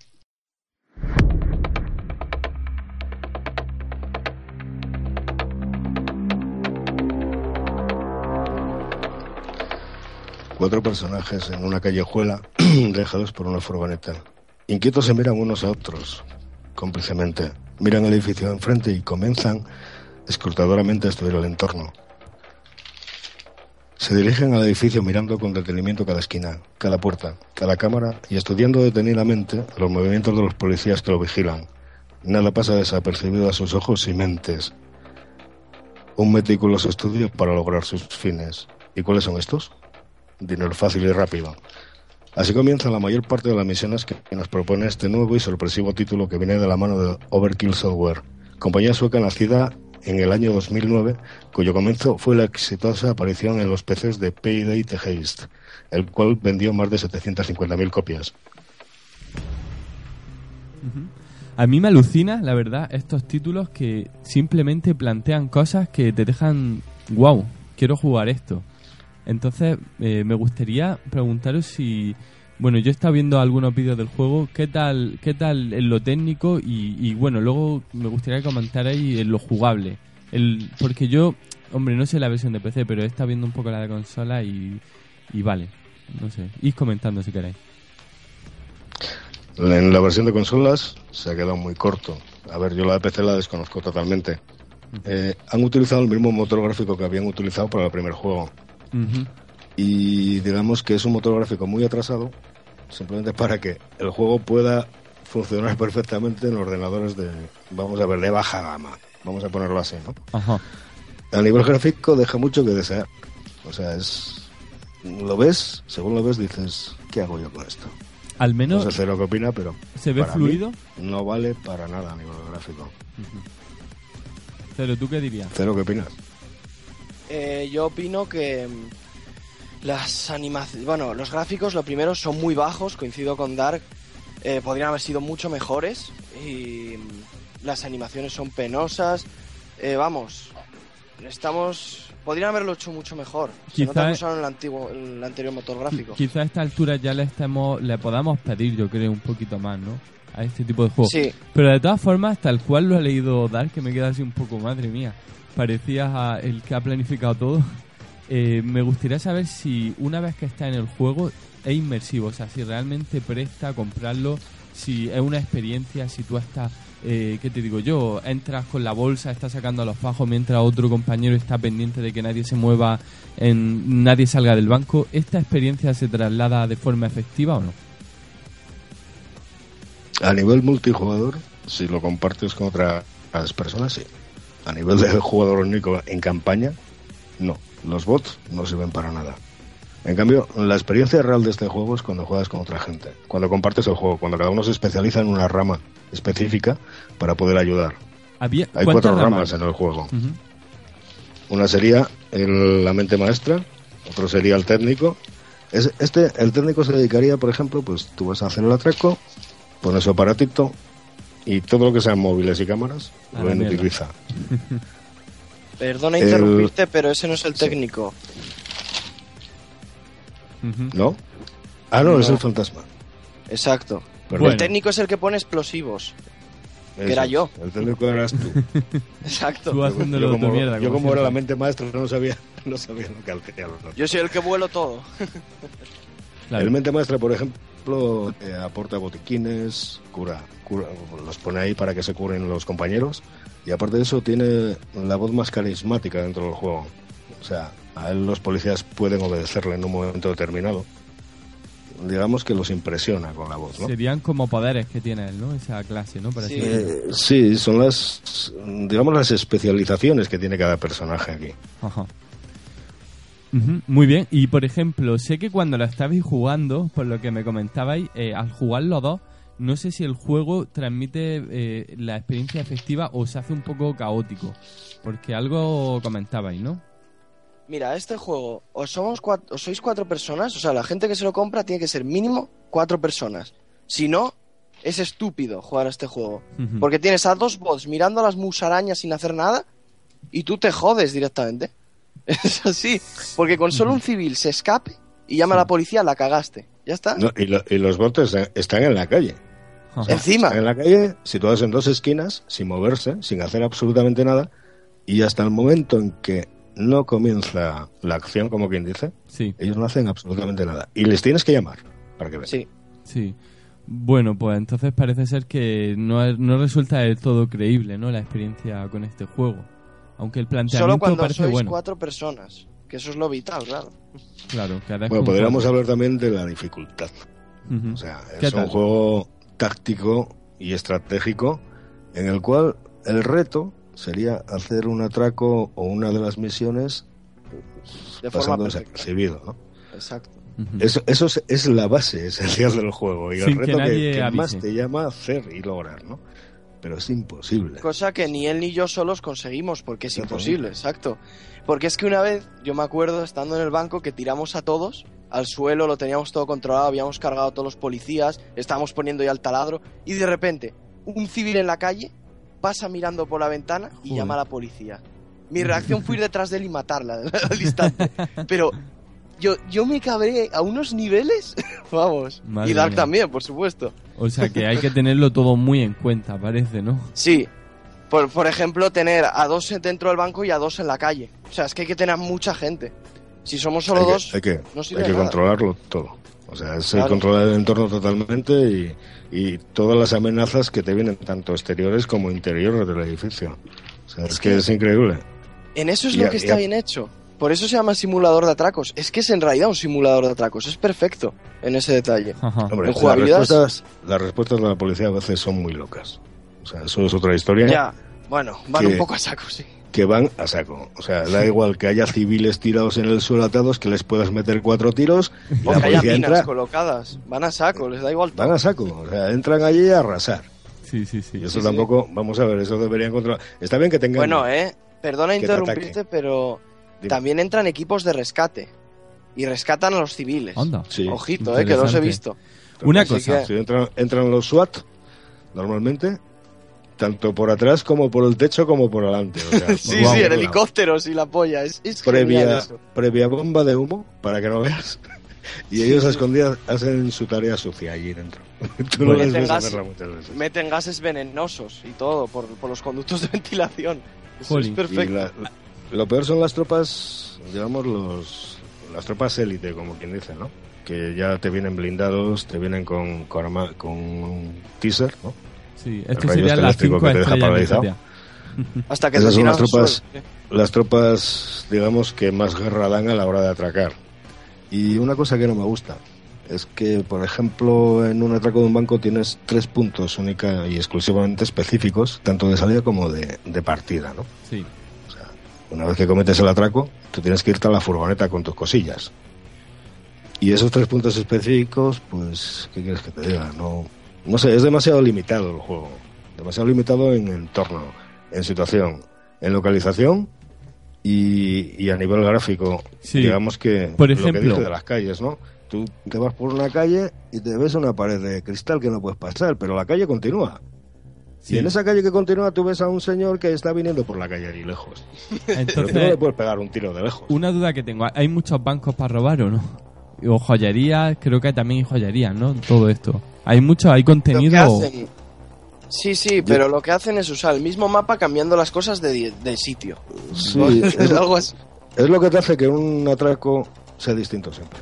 S4: Cuatro personajes en una callejuela dejados por una furgoneta. Inquietos se miran unos a otros, cómplicemente. Miran el edificio de enfrente y comienzan escrutadoramente a estudiar el entorno. Se dirigen al edificio mirando con detenimiento cada esquina, cada puerta, cada cámara y estudiando detenidamente los movimientos de los policías que lo vigilan. Nada pasa desapercibido a sus ojos y mentes. Un meticuloso estudio para lograr sus fines. ¿Y cuáles son estos? Dinero fácil y rápido. Así comienza la mayor parte de las misiones que nos propone este nuevo y sorpresivo título que viene de la mano de Overkill Software, compañía sueca nacida en el año 2009, cuyo comienzo fue la exitosa aparición en los PCs de Payday The Haste, el cual vendió más de 750.000 copias.
S2: A mí me alucina, la verdad, estos títulos que simplemente plantean cosas que te dejan, wow, quiero jugar esto. Entonces, eh, me gustaría preguntaros si, bueno, yo he estado viendo algunos vídeos del juego, ¿qué tal, qué tal en lo técnico? Y, y, bueno, luego me gustaría comentar ahí en lo jugable. El, porque yo, hombre, no sé la versión de PC, pero he estado viendo un poco la de consola y, y vale, no sé, id comentando si queréis.
S4: En la versión de consolas se ha quedado muy corto. A ver, yo la de PC la desconozco totalmente. Eh, han utilizado el mismo motor gráfico que habían utilizado para el primer juego. Y digamos que es un motor gráfico muy atrasado simplemente para que el juego pueda funcionar perfectamente en ordenadores de vamos a ver de baja gama. Vamos a ponerlo así no
S2: Ajá.
S4: a nivel gráfico deja mucho que desear. O sea es lo ves según lo ves dices qué hago yo con esto
S2: Al
S4: no
S2: menos
S4: sé cero qué opina pero
S2: se ve
S4: para mí
S2: fluido.
S4: no vale para nada a nivel gráfico.
S2: Pero tú qué dirías?
S4: cero qué opinas
S3: Eh, yo opino que mm, las animaciones, bueno, los gráficos, lo primero, son muy bajos, coincido con Dark, eh, podrían haber sido mucho mejores y mm, las animaciones son penosas, eh, vamos, estamos, podrían haberlo hecho mucho mejor. Se
S2: Quizá-
S3: nota que usaron el antiguo, el anterior motor gráfico.
S2: Quizá a esta altura ya le estemos, le podamos pedir, yo creo, un poquito más, ¿no? A este tipo de juegos.
S3: Sí,
S2: Pero de todas formas, tal cual lo ha leído Dark, que me queda así un poco, madre mía. Parecías el que ha planificado todo. Eh, me gustaría saber si una vez que está en el juego es inmersivo, o sea, si realmente presta comprarlo, si es una experiencia, si tú estás, eh, ¿qué te digo yo? Entras con la bolsa, estás sacando a los fajos mientras otro compañero está pendiente de que nadie se mueva, en, nadie salga del banco. ¿Esta experiencia se traslada de forma efectiva o no?
S4: A nivel multijugador, si lo compartes con otras personas, sí. A nivel de jugador único en campaña, no. Los bots no sirven para nada. En cambio, la experiencia real de este juego es cuando juegas con otra gente, cuando compartes el juego, cuando cada uno se especializa en una rama específica para poder ayudar.
S2: Había,
S4: Hay
S2: ¿cuántas
S4: cuatro ramas
S2: ramas?
S4: en el juego. Una sería el- la mente maestra, otro sería el técnico. Es- este, el técnico se dedicaría, por ejemplo, pues tú vas a hacer el atraco, pones su aparatito y todo lo que sean móviles y cámaras
S2: A
S4: lo utiliza.
S3: perdona
S4: El-
S3: interrumpirte, pero ese no es el técnico.
S4: ¿No? Ah, no,
S3: No.
S4: es el fantasma.
S3: Exacto.
S2: Bueno.
S3: El técnico es el que pone explosivos.
S4: Eso
S3: era yo.
S4: El técnico eras tú.
S3: Exacto.
S2: Tú haciéndolo
S4: yo
S2: tu
S4: como,
S2: mierda.
S4: yo
S2: como
S4: era la mente maestra no sabía, no sabía lo que hacía.
S3: Yo soy el que vuelo todo.
S2: Claro.
S4: El mente maestra, por ejemplo, eh, aporta botiquines, cura, cura, los pone ahí para que se curen los compañeros y aparte de eso tiene la voz más carismática dentro del juego. O sea, a él los policías pueden obedecerle en un momento determinado. Digamos que los impresiona con la voz, ¿no?
S2: Serían como poderes que tiene él, ¿no? Esa clase, ¿no?
S3: Sí.
S4: Eh, sí, son las, digamos, las especializaciones que tiene cada personaje aquí.
S2: Ajá. Muy bien, y por ejemplo, sé que cuando lo estabais jugando, por lo que me comentabais, eh, al jugar los dos, no sé si el juego transmite eh, la experiencia efectiva o se hace un poco caótico, porque algo comentabais, ¿no?
S3: Mira, este juego, o somos cuatro, o sois cuatro personas, o sea, la gente que se lo compra tiene que ser mínimo cuatro personas. Si no, es estúpido jugar a este juego. Porque tienes a dos bots mirando a las musarañas sin hacer nada y tú te jodes directamente. Es así. Porque con solo un civil se escape y llama a la policía, la cagaste. Ya está.
S4: No, y, lo- y los botes eh, están en la calle.
S2: Ajá.
S3: Encima.
S4: Están en la calle, situados en dos esquinas, sin moverse, sin hacer absolutamente nada. Y hasta el momento en que no comienza la acción, como quien dice,
S2: Sí,
S4: ellos no hacen absolutamente nada. Y les tienes que llamar para que vean.
S3: Sí.
S2: sí. Bueno, pues entonces parece ser que no, no resulta del todo creíble, ¿no? La experiencia con este juego. Aunque el planteamiento
S3: Solo cuando
S2: parece
S3: sois
S2: bueno.
S3: cuatro personas. Que eso es lo vital, claro.
S2: Claro,
S4: Bueno, podríamos
S2: cuatro.
S4: hablar también de la dificultad. O sea,
S2: ¿Qué
S4: es un juego táctico y estratégico en el cual el reto sería hacer un atraco o una de las misiones
S3: De forma
S4: desapercibido, ¿no?
S3: Exacto.
S4: Eso, eso es, es la base esencial del juego y
S2: Sin
S4: el reto que,
S2: nadie
S4: que más te llama a hacer y lograr, ¿no? Pero es imposible.
S3: Cosa que ni él ni yo solos conseguimos, porque es imposible, exacto. Porque es que una vez, yo me acuerdo, estando en el banco, que tiramos a todos al suelo, lo teníamos todo controlado, habíamos cargado a todos los policías, estábamos poniendo ya el taladro, y de repente, un civil en la calle pasa mirando por la ventana y
S2: Joder.
S3: llama a la policía. Mi reacción fue ir detrás de él y matarla al instante. Pero yo, yo me cabré a unos niveles, vamos.
S2: Madre
S3: y Dark
S2: mía.
S3: también, por supuesto.
S2: O sea que hay que tenerlo todo muy en cuenta, parece, ¿no?
S3: Sí. Por, por ejemplo, tener a dos dentro del banco y a dos en la calle. O sea, es que hay que tener mucha gente. Si somos solo
S4: hay que,
S3: dos,
S4: hay que,
S3: no sirve
S4: hay que
S3: nada.
S4: controlarlo todo. O sea, es el
S3: Claro.
S4: controlar el entorno totalmente y, y todas las amenazas que te vienen tanto exteriores como interiores del edificio. O sea, es,
S3: Es
S4: que,
S3: que-
S4: es increíble.
S3: en eso es lo que está bien hecho. Por eso se llama simulador de atracos. Es que es en realidad un simulador de atracos. Es perfecto en ese detalle.
S2: Ajá.
S4: Hombre,
S3: En
S4: las
S3: jugabilidad-
S4: respuestas, las respuestas de la policía a veces son muy locas. O sea, eso es otra historia
S3: Ya, bueno, van
S4: Que-
S3: un poco a saco, sí.
S4: que van a saco. O sea, da igual que haya civiles tirados en el suelo atados, que les puedas meter cuatro tiros y
S3: O
S4: la
S3: que haya
S4: policía
S3: minas
S4: entra,
S3: colocadas. Van a saco, les da igual.
S4: van a saco. O sea, entran allí a arrasar.
S2: Sí, sí, sí.
S4: Y eso
S3: Sí,
S4: tampoco, vamos a ver, eso deberían controlar. Está bien que tengan...
S3: Bueno, eh, perdona interrumpirte, pero
S4: Dime.
S3: también entran equipos de rescate. Y rescatan a los civiles.
S2: Anda.
S4: Sí.
S3: Ojito, eh, que los he visto.
S2: Una
S3: Así
S2: cosa.
S3: que-
S4: Si entran, entran los SWAT, normalmente, tanto por atrás como por el techo como por delante. O sea,
S3: Sí, sí, en helicópteros y la polla. Es, es
S4: previa,
S3: eso.
S4: previa bomba de humo, para que no veas. Y ellos a escondidas hacen su tarea sucia allí dentro. Tú no ves muchas veces.
S3: Meten gases venenosos y todo por, por los conductos de ventilación. Eso es perfecto.
S4: Y la- lo peor son las tropas, digamos, los, las tropas élite, como quien dice, ¿no? Que ya te vienen blindados, te vienen con, con, arma- con un teaser, ¿no?
S2: Sí, esto
S4: rayo
S2: serían
S4: este
S2: las
S4: eléctrico
S2: cinco
S4: que te deja paralizado.
S3: Hasta que
S4: Esas son las tropas-. Las tropas, digamos, que más guerra dan a la hora de atracar. Y una cosa que no me gusta es que, por ejemplo, en un atraco de un banco tienes tres puntos única y exclusivamente específicos, tanto de salida como de, de partida, ¿no?
S2: Sí.
S4: Una vez que cometes el atraco, tú tienes que irte a la furgoneta con tus cosillas. Y esos tres puntos específicos, pues, ¿qué quieres que te diga? No, no sé, es demasiado limitado el juego. Demasiado limitado en entorno, en situación, en localización y, y a nivel gráfico.
S2: Sí.
S4: Digamos que
S2: Por
S4: lo que
S2: ejemplo-
S4: dije de las calles, ¿no? Tú te vas por una calle y te ves una pared de cristal que no puedes pasar, pero la calle continúa.
S2: Sí.
S4: Y en esa calle que continúa tú ves a un señor que está viniendo por la calle allí lejos. Tú no le
S2: Entonces,
S4: puedes pegar un tiro de lejos.
S2: una duda que tengo. ¿Hay muchos bancos para robar o no? O joyerías, creo que también hay joyerías, ¿no? Todo esto. Hay mucho, hay
S3: Lo que
S2: contenido.
S3: hacen- Sí, sí, pero lo que hacen es usar el mismo mapa cambiando las cosas de, sitio.
S4: Sí,
S3: es, algo así.
S4: es lo que te hace que un atraco sea distinto siempre.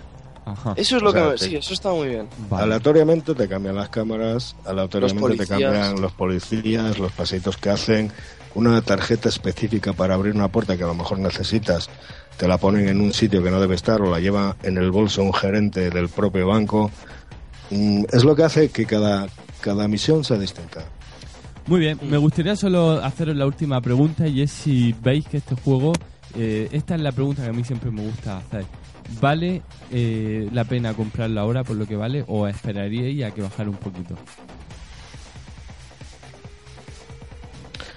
S2: Ajá.
S3: Eso es lo
S4: O sea,
S3: que me-
S4: te-
S3: Sí, eso está muy bien.
S2: Vale.
S4: Aleatoriamente te cambian las cámaras, aleatoriamente te cambian los policías, los paseitos que hacen, una tarjeta específica para abrir una puerta que a lo mejor necesitas, te la ponen en un sitio que no debe estar o la lleva en el bolso un gerente del propio banco. Mm, Es lo que hace que cada, cada misión sea distinta.
S2: Muy bien, me gustaría solo haceros la última pregunta y es si veis que este juego, eh, esta es la pregunta que a mí siempre me gusta hacer. ¿Vale eh, la pena comprarlo ahora por lo que vale o esperaríais a que bajara un poquito?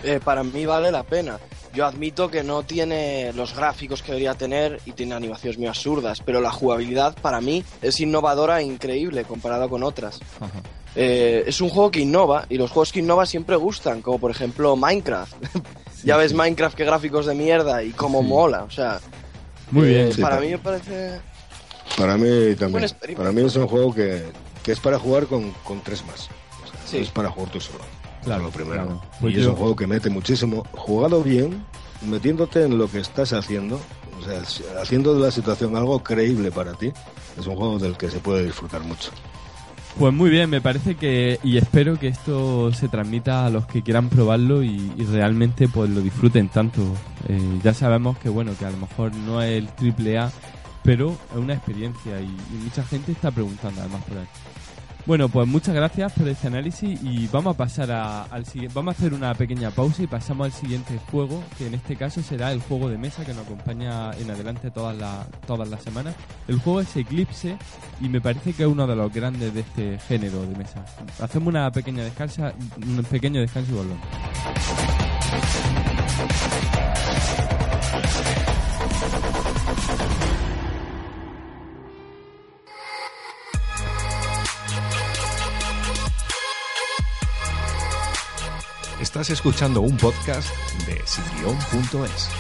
S3: Eh, para mí vale la pena. yo admito que no tiene los gráficos que debería tener y tiene animaciones muy absurdas, pero la jugabilidad para mí es innovadora e increíble comparada con otras.
S2: Ajá.
S3: Eh, es un juego que innova y los juegos que innova siempre gustan, como por ejemplo Minecraft. ya ves Minecraft qué gráficos de mierda y cómo
S2: Sí.
S3: mola, o sea,
S2: Muy
S3: eh,
S2: bien.
S4: Sí,
S3: para
S4: pero-
S3: mí me parece
S4: Para mí también. Para mí es un juego que, que es para jugar con, con tres más. O sea,
S3: Sí.
S4: no es para jugar tú solo.
S2: Claro,
S4: lo primero.
S2: claro. Pues
S4: y es un juego que mete muchísimo. Jugado bien, metiéndote en lo que estás haciendo, o sea, haciendo de la situación algo creíble para ti, es un juego del que se puede disfrutar mucho.
S2: Pues muy bien, me parece que y espero que esto se transmita a los que quieran probarlo y, realmente pues lo disfruten tanto. Eh, ya sabemos que bueno que a lo mejor no es el triple A, pero es una experiencia y, y mucha gente está preguntando además por ahí. Bueno, pues muchas gracias por este análisis y vamos a pasar a- al siguiente. Vamos a hacer una pequeña pausa y pasamos al siguiente juego, que en este caso será el juego de mesa que nos acompaña en adelante todas las todas las semanas. El juego es Eclipse y me parece que es uno de los grandes de este género de mesa. Hacemos una pequeña descansa, un pequeño descanso y volvemos.
S8: Estás escuchando un podcast de singuión.es.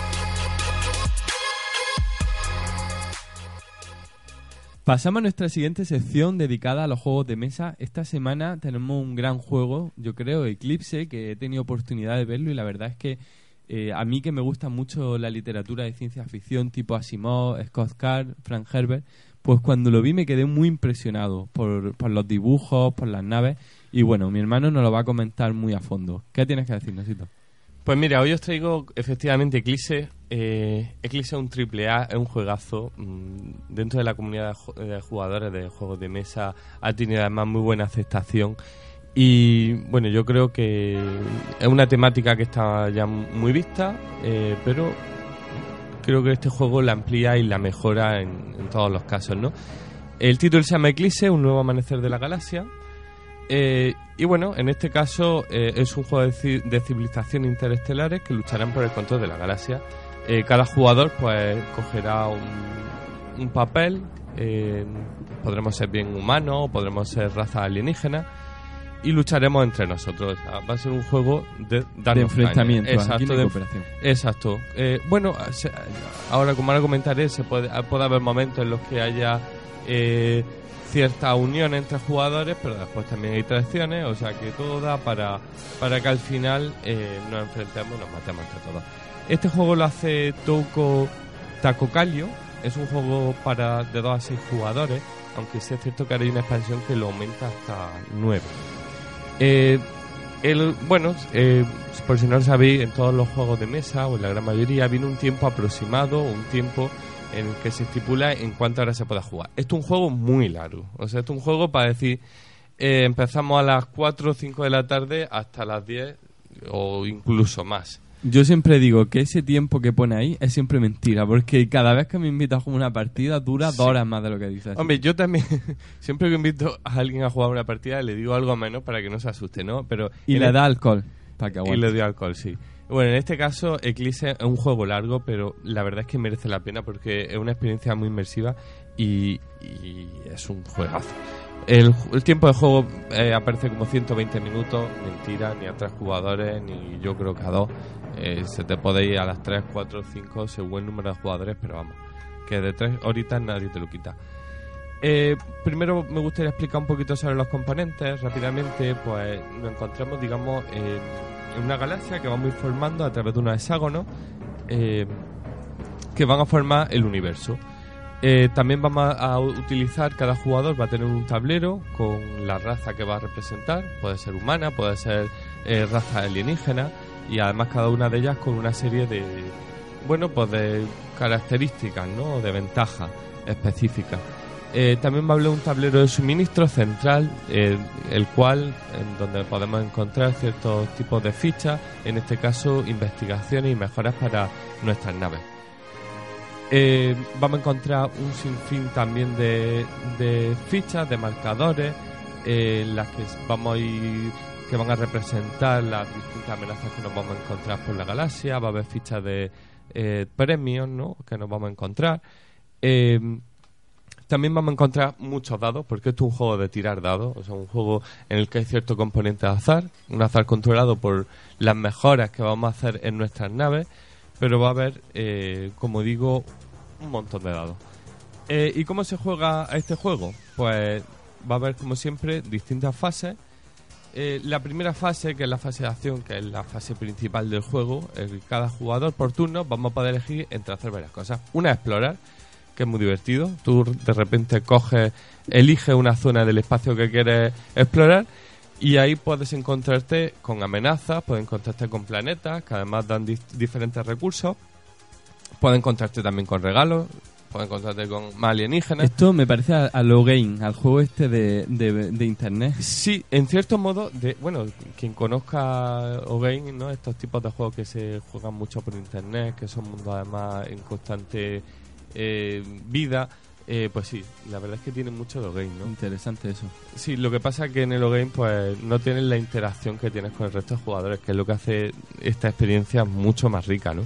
S2: Pasamos a nuestra siguiente sección dedicada a los juegos de mesa. Esta semana tenemos un gran juego, yo creo, Eclipse, que he tenido oportunidad de verlo y la verdad es que eh, a mí que me gusta mucho la literatura de ciencia ficción tipo Asimov, Scott Card, Frank Herbert, pues cuando lo vi me quedé muy impresionado por, por los dibujos, por las naves y bueno, mi hermano nos lo va a comentar muy a fondo. ¿Qué tienes que decir, Nosito?
S6: Pues mira, hoy os traigo efectivamente Eclipse. Eh, Eclipse es un triple A, es un juegazo. mm, dentro de la comunidad de ju- de jugadores de juegos de mesa ha tenido además muy buena aceptación. Y bueno, yo creo que es una temática que está ya muy vista, eh, pero creo que este juego la amplía y la mejora en, en todos los casos, ¿no? El título se llama Eclipse, un nuevo amanecer de la galaxia. Eh, y bueno, en este caso eh, es un juego de, ci- de civilizaciones interestelares que lucharán por el control de la galaxia. Eh, cada jugador pues cogerá un, un papel, eh, podremos ser bien humanos o podremos ser raza alienígena y lucharemos entre nosotros. O sea, va a ser un juego de,
S2: De enfrentamiento,
S6: Exacto, de,
S2: cooperación.
S6: Exacto. Bueno, se- ahora como ahora comentaré, se puede, puede haber momentos en los que haya eh, cierta unión entre jugadores, pero después también hay traiciones, o sea que todo da para, para que al final eh, nos enfrentemos y nos matemos entre todos. Este juego lo hace Touko Takokallio, es un juego para de 2 a 6 jugadores, aunque sí es cierto que ahora hay una expansión que lo aumenta hasta 9. Eh, el, bueno, eh, por si no lo sabéis, en todos los juegos de mesa, o en la gran mayoría, viene un tiempo aproximado, un tiempo en el que se estipula en cuántas horas se pueda jugar. Esto es un juego muy largo. O sea, esto es un juego para decir, eh, empezamos a las 4 o 5 de la tarde hasta las 10 o incluso más.
S2: Yo siempre digo que ese tiempo que pone ahí es siempre mentira, porque cada vez que me invitas a jugar una partida dura dos horas más de lo que dices.
S6: Hombre, yo también, siempre que invito a alguien a jugar una partida, le digo algo menos para que no se asuste, ¿no? Pero
S2: y le
S6: el-
S2: da alcohol para que
S6: Y le doy alcohol, sí. Bueno, en este caso, Eclipse es un juego largo, pero la verdad es que merece la pena porque es una experiencia muy inmersiva y, y es un juegazo. El, tiempo de juego eh, aparece como 120 minutos, mentira, ni a tres jugadores, ni yo creo que a dos. Eh, se te puede ir a las 3, 4, 5 según el número de jugadores, pero vamos, que de tres horitas nadie te lo quita. Eh, primero me gustaría explicar un poquito sobre los componentes. Rápidamente, pues nos encontramos, digamos, en en una galaxia que vamos a ir formando a través de unos hexágonos eh, que van a formar el universo. Eh, también vamos a, utilizar, cada jugador va a tener un tablero con la raza que va a representar, puede ser humana, puede ser eh, raza alienígena, y además cada una de ellas con una serie de, bueno, pues de características, ¿no? De ventajas específicas. Eh, también va a hablar un tablero de suministro central, eh, el cual, en donde podemos encontrar ciertos tipos de fichas, en este caso investigaciones y mejoras para nuestras naves. Eh, vamos a encontrar un sinfín también de, fichas, de marcadores, las que vamos a ir que van a representar las distintas amenazas que nos vamos a encontrar por la galaxia, va a haber fichas de premios ¿no? que nos vamos a encontrar. También vamos a encontrar muchos dados, porque esto es un juego de tirar dados, o sea, un juego en el que hay cierto componente de azar, un azar controlado por las mejoras que vamos a hacer en nuestras naves, pero va a haber, eh, como digo, un montón de dados. Eh, ¿Y cómo se juega a este juego? Pues va a haber, como siempre, distintas fases. Eh, la primera fase, que es la fase de acción, que es la fase principal del juego, cada jugador por turno vamos a poder elegir entre hacer varias cosas. Una es explorar, que es muy divertido. Tú de repente coges, eliges una zona del espacio que quieres explorar y ahí puedes encontrarte con amenazas, puedes encontrarte con planetas que además dan diferentes recursos. Puedes encontrarte también con regalos, puedes encontrarte con más alienígenas.
S2: Esto me parece a, a lo game, al juego este de, de, de internet.
S6: Sí, en cierto modo, de, bueno, quien conozca O'Game, ¿no? Estos tipos de juegos que se juegan mucho por internet, que son mundos además en constante eh, vida, eh, pues sí, la verdad es que tienen mucho de O'Game, ¿no?
S2: Interesante eso.
S6: Sí, lo que pasa es que en el O'Game pues no tienes la interacción que tienes con el resto de jugadores, que es lo que hace esta experiencia mucho más rica, ¿no?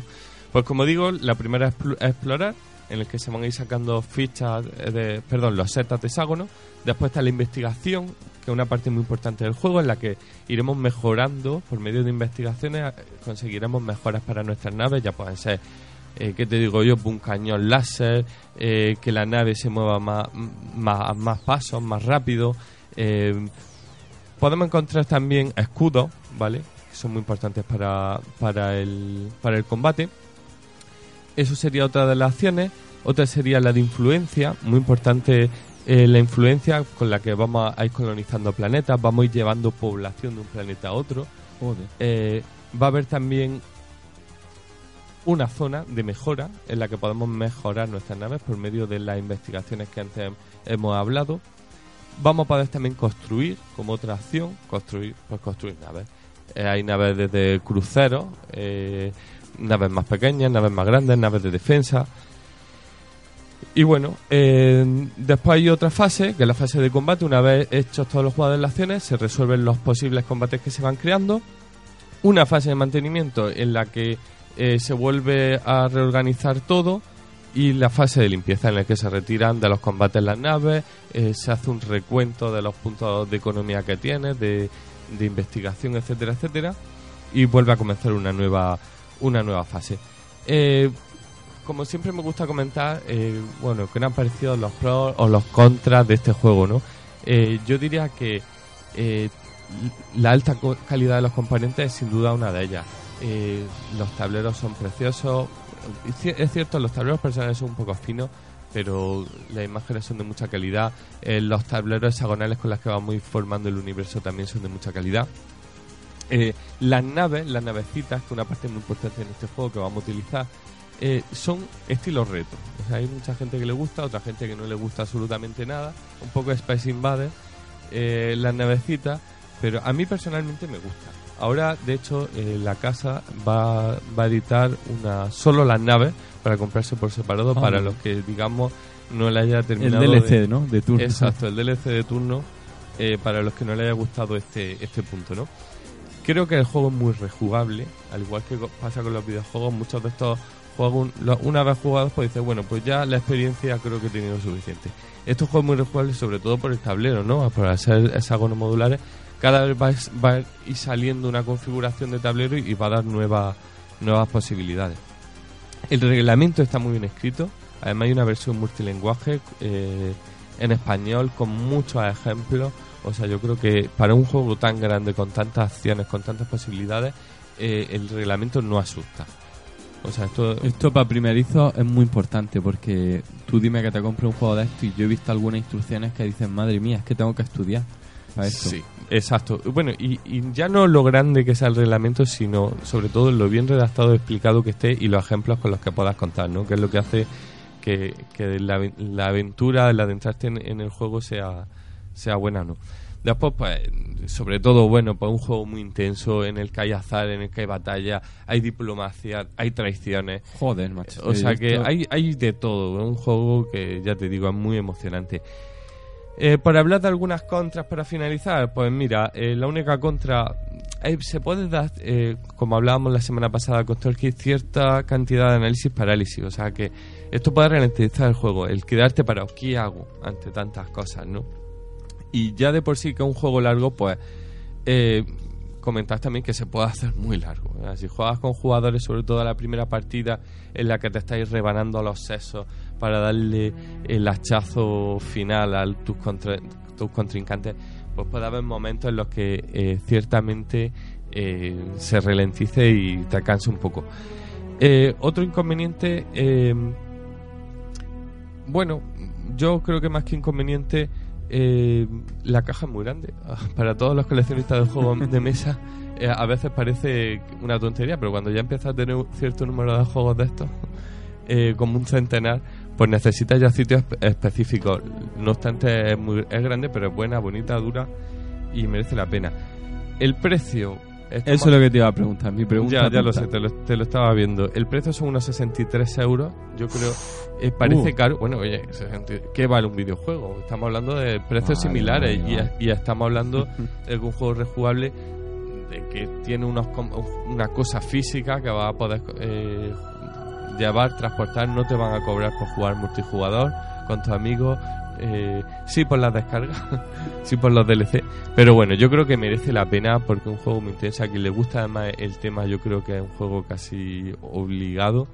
S6: Pues como digo, la primera es pl- explorar, en el que se van a ir sacando fichas de, perdón, los setas de hexágono. Después está la investigación, que es una parte muy importante del juego, en la que iremos mejorando por medio de investigaciones, eh, conseguiremos mejoras para nuestras naves, ya pueden ser eh, ¿qué te digo yo? Un cañón láser, eh, que la nave se mueva más, más, más pasos, más rápido. eh, podemos encontrar también escudos, ¿vale? Que son muy importantes para, para, el, para el combate. Eso sería otra de las acciones. Otra sería la de influencia, muy importante eh, la influencia con la que vamos a ir colonizando planetas, vamos a ir llevando población de un planeta a otro.
S2: Joder.
S6: Eh, va a haber también una zona de mejora en la que podemos mejorar nuestras naves por medio de las investigaciones que antes hemos hablado. Vamos a poder también construir, como otra acción, construir, pues construir naves. Eh, hay naves desde cruceros, eh, naves más pequeñas, naves más grandes, naves de defensa. Y bueno, eh, después hay otra fase, que es la fase de combate. Una vez hechos todos los jugadores de las acciones, se resuelven los posibles combates que se van creando. Una fase de mantenimiento en la que eh, se vuelve a reorganizar todo. Y la fase de limpieza en la que se retiran de los combates las naves, eh, se hace un recuento de los puntos de economía que tienes, de, de investigación, etcétera, etcétera. Y vuelve a comenzar una nueva, una nueva fase. Eh, como siempre me gusta comentar, eh, bueno, que han parecido los pros o los contras de este juego, ¿no? Eh, yo diría que la alta calidad de los componentes es sin duda una de ellas. Los tableros son preciosos. Es ci- Es cierto, los tableros personales son un poco finos, pero las imágenes son de mucha calidad. Eh, los tableros hexagonales con los que vamos formando el universo también son de mucha calidad. Eh, las naves, las navecitas, que una parte muy importante en este juego que vamos a utilizar, eh, son estilo reto. O sea, hay mucha gente que le gusta, otra gente que no le gusta absolutamente nada. Un poco Space Invader, eh, las navecitas, pero a mí personalmente me gusta. Ahora, de hecho, eh, la casa va, va a editar una solo las naves para comprarse por separado
S2: Ah,
S6: para
S2: bueno.
S6: los que, digamos, no le haya
S2: El
S6: terminado.
S2: DLC,
S6: de-
S2: ¿no? De turno.
S6: Exacto, el DLC de turno eh, para los que no les haya gustado este, este punto, ¿no? Creo que el juego es muy rejugable, al igual que pasa con los videojuegos, muchos de estos juegos, una vez jugados, pues dices, bueno, pues ya la experiencia creo que he tenido suficiente. Este juego es muy rejugable sobre todo por el tablero, ¿no? Por ser hexágonos modulares, cada vez va, a- va ir saliendo una configuración de tablero y va a dar nuevas, nuevas posibilidades. El reglamento está muy bien escrito. Además hay una versión multilinguaje eh, en español con muchos ejemplos. O sea, yo creo que para un juego tan grande, con tantas acciones, con tantas posibilidades, eh, el reglamento no asusta. O sea, esto...
S2: Esto para primerizos es muy importante porque tú dime que te compres un juego de esto y yo he visto algunas instrucciones que dicen, madre mía, es que tengo que estudiar esto.
S6: Sí, exacto. Bueno, y, y ya no lo grande que sea el reglamento, sino sobre todo lo bien redactado, explicado que esté y los ejemplos con los que puedas contar, ¿no? Que es lo que hace que, que la, la aventura, el adentrarte en, en el juego sea, sea buena, ¿no? Después, pues, sobre todo, bueno, pues un juego muy intenso en el que hay azar, en el que hay batalla, hay diplomacia, hay traiciones.
S2: Joder, macho.
S6: O sea que hay, hay de todo. Es un juego que, ya te digo, es muy emocionante. Eh, por hablar de algunas contras para finalizar, pues mira, eh, la única contra eh, se puede dar, eh, como hablábamos la semana pasada con Tolkien, cierta cantidad de análisis parálisis, o sea que esto puede ralentizar el juego, el quedarte para ¿qué hago ante tantas cosas, no? Y ya de por sí que un juego largo, pues comentad también que se puede hacer muy largo. Si juegas con jugadores, sobre todo la primera partida en la que te estáis rebanando los sesos para darle el hachazo final a tus, tus contrincantes, pues puede haber momentos en los que eh, ciertamente eh, se ralentice y te canse un poco. Eh, otro inconveniente, bueno, yo creo que más que inconveniente, eh, la caja es muy grande. Para todos los coleccionistas de juegos de mesa, eh, a veces parece una tontería, pero cuando ya empiezas a tener un cierto número de juegos de estos, eh, como un centenar, pues necesitas ya sitios espe- específicos. No obstante, es, muy, es grande, pero es buena, bonita, dura y merece la pena. El precio.
S2: Eso es lo que te iba a preguntar. Mi pregunta
S6: Ya, ya lo sé, te lo, te lo estaba viendo. El precio son unos 63 euros. Yo creo. eh, parece
S2: Uh.
S6: caro. Bueno, oye, 60 ¿qué vale un videojuego? Estamos hablando de precios
S2: Vale,
S6: similares
S2: vale,
S6: y,
S2: vale.
S6: y estamos hablando de un juego rejugable de que tiene unos una cosa física que va a poder eh, llevar, transportar. No te van a cobrar por jugar multijugador con tus amigos. Eh, sí por las descargas, sí por los DLC, pero bueno, yo creo que merece la pena porque es un juego muy intenso. A quien le gusta además el tema, yo creo que es un juego casi obligado.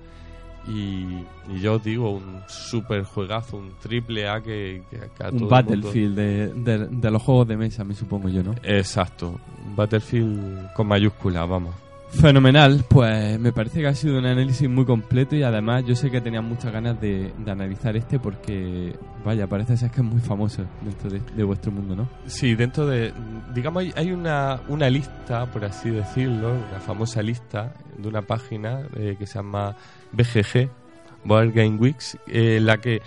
S6: Y, y yo os digo, un super juegazo, un triple A que, que- que a todo
S2: Un
S6: el
S2: Battlefield de, de- de los juegos de mesa, me supongo yo, ¿no?
S6: Exacto, un Battlefield con mayúscula, vamos.
S2: Fenomenal, pues me parece que ha sido un análisis muy completo y además yo sé que tenían muchas ganas de, analizar este porque, vaya, parece ser que es muy famoso dentro de, vuestro mundo, ¿no?
S6: Sí, dentro de. Digamos, hay- una, una lista, por así decirlo, una famosa lista de una página eh, que se llama BGG, Board Game Weeks, eh, en la que,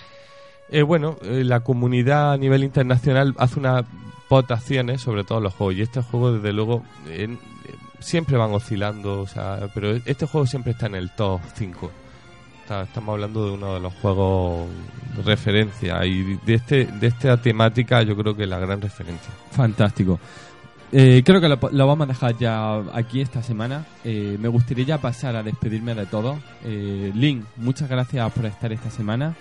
S6: eh, bueno, la comunidad a nivel internacional hace unas votaciones sobre todos los juegos. Y estos juegos, desde luego, siempre van oscilando, o sea, pero este juego siempre está en el top 5. Está- Estamos hablando de uno de los juegos de referencia y de este de esta temática yo creo que la gran referencia.
S2: Fantástico. Eh, creo que lo, lo vamos a dejar ya aquí esta semana. Eh, me gustaría ya pasar a despedirme de todos. Eh, Link, muchas gracias por estar esta semana.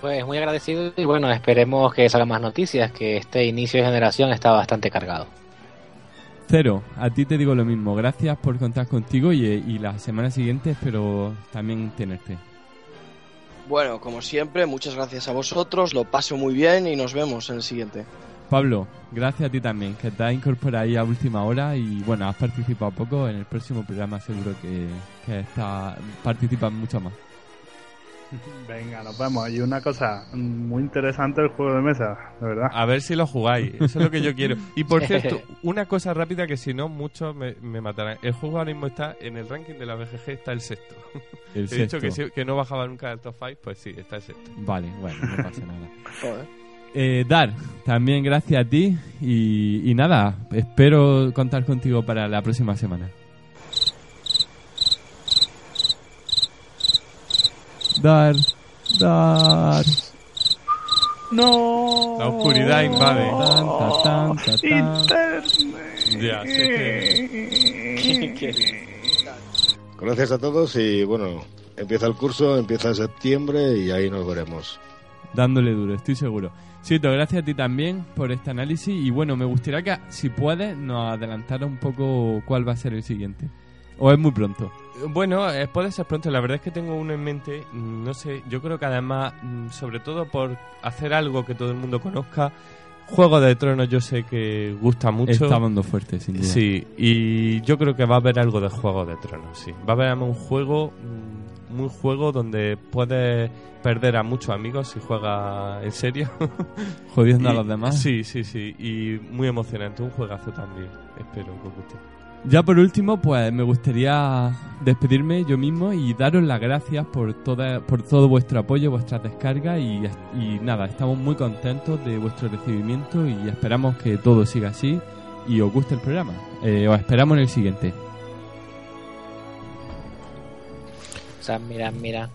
S5: Pues muy agradecido y bueno, esperemos que salgan más noticias, que este inicio de generación está bastante cargado.
S2: Cero, a ti te digo lo mismo. Gracias por contar contigo y, eh, y la semana siguiente espero también tenerte.
S3: Bueno, como siempre, muchas gracias a vosotros, lo paso muy bien y nos vemos en el siguiente.
S2: Pablo, gracias a ti también, que te has incorporado ahí a última hora y bueno, has participado poco. En el próximo programa seguro que, que está, participas mucho más.
S7: Venga, nos vemos. Y una cosa muy interesante el juego de mesa, de verdad.
S6: A ver si lo jugáis, eso es lo que yo quiero. Y por cierto, una cosa rápida que si no muchos me, me matarán. El juego ahora mismo está en el ranking de la BGG, está el sexto.
S2: El
S6: He dicho que, sí- que no bajaba nunca del top 5, pues sí, está el sexto.
S2: Vale, bueno, no pasa nada.
S3: Joder.
S2: Eh, Dar, también gracias a ti y, y nada, espero contar contigo para la próxima semana. Dar, Dar.
S7: No.
S6: La oscuridad invade.
S2: Tan, ta, tan, ta, tan.
S7: Internet.
S6: Ya, sí que-
S4: Gracias a todos y bueno, empieza el curso, empieza en septiembre y ahí nos veremos.
S2: Dándole duro, estoy seguro. Sito, gracias a ti también por este análisis y bueno, me gustaría que si puedes nos adelantara un poco cuál va a ser el siguiente. O es muy pronto.
S6: Bueno, eh, puede ser pronto. La verdad es que tengo uno en mente. mm, No sé, yo creo que además, mm, sobre todo por hacer algo que todo el mundo conozca, Juego de Tronos yo sé que gusta mucho.
S2: Está dando fuerte, sin duda.
S6: Sí, y yo creo que va a haber algo de Juego de Tronos, sí. Va a haber un juego, mm, un juego donde puedes perder a muchos amigos si juegas en serio.
S2: Jodiendo a los demás.
S6: Sí, sí, sí. Y muy emocionante, un juegazo también. Espero que os guste.
S2: Ya por último, pues me gustaría despedirme yo mismo y daros las gracias por toda, por todo vuestro apoyo, vuestras descargas y, nada, estamos muy contentos de vuestro recibimiento y esperamos que todo siga así y os guste el programa. Eh, os esperamos en el siguiente.
S5: O sea, mira, mira.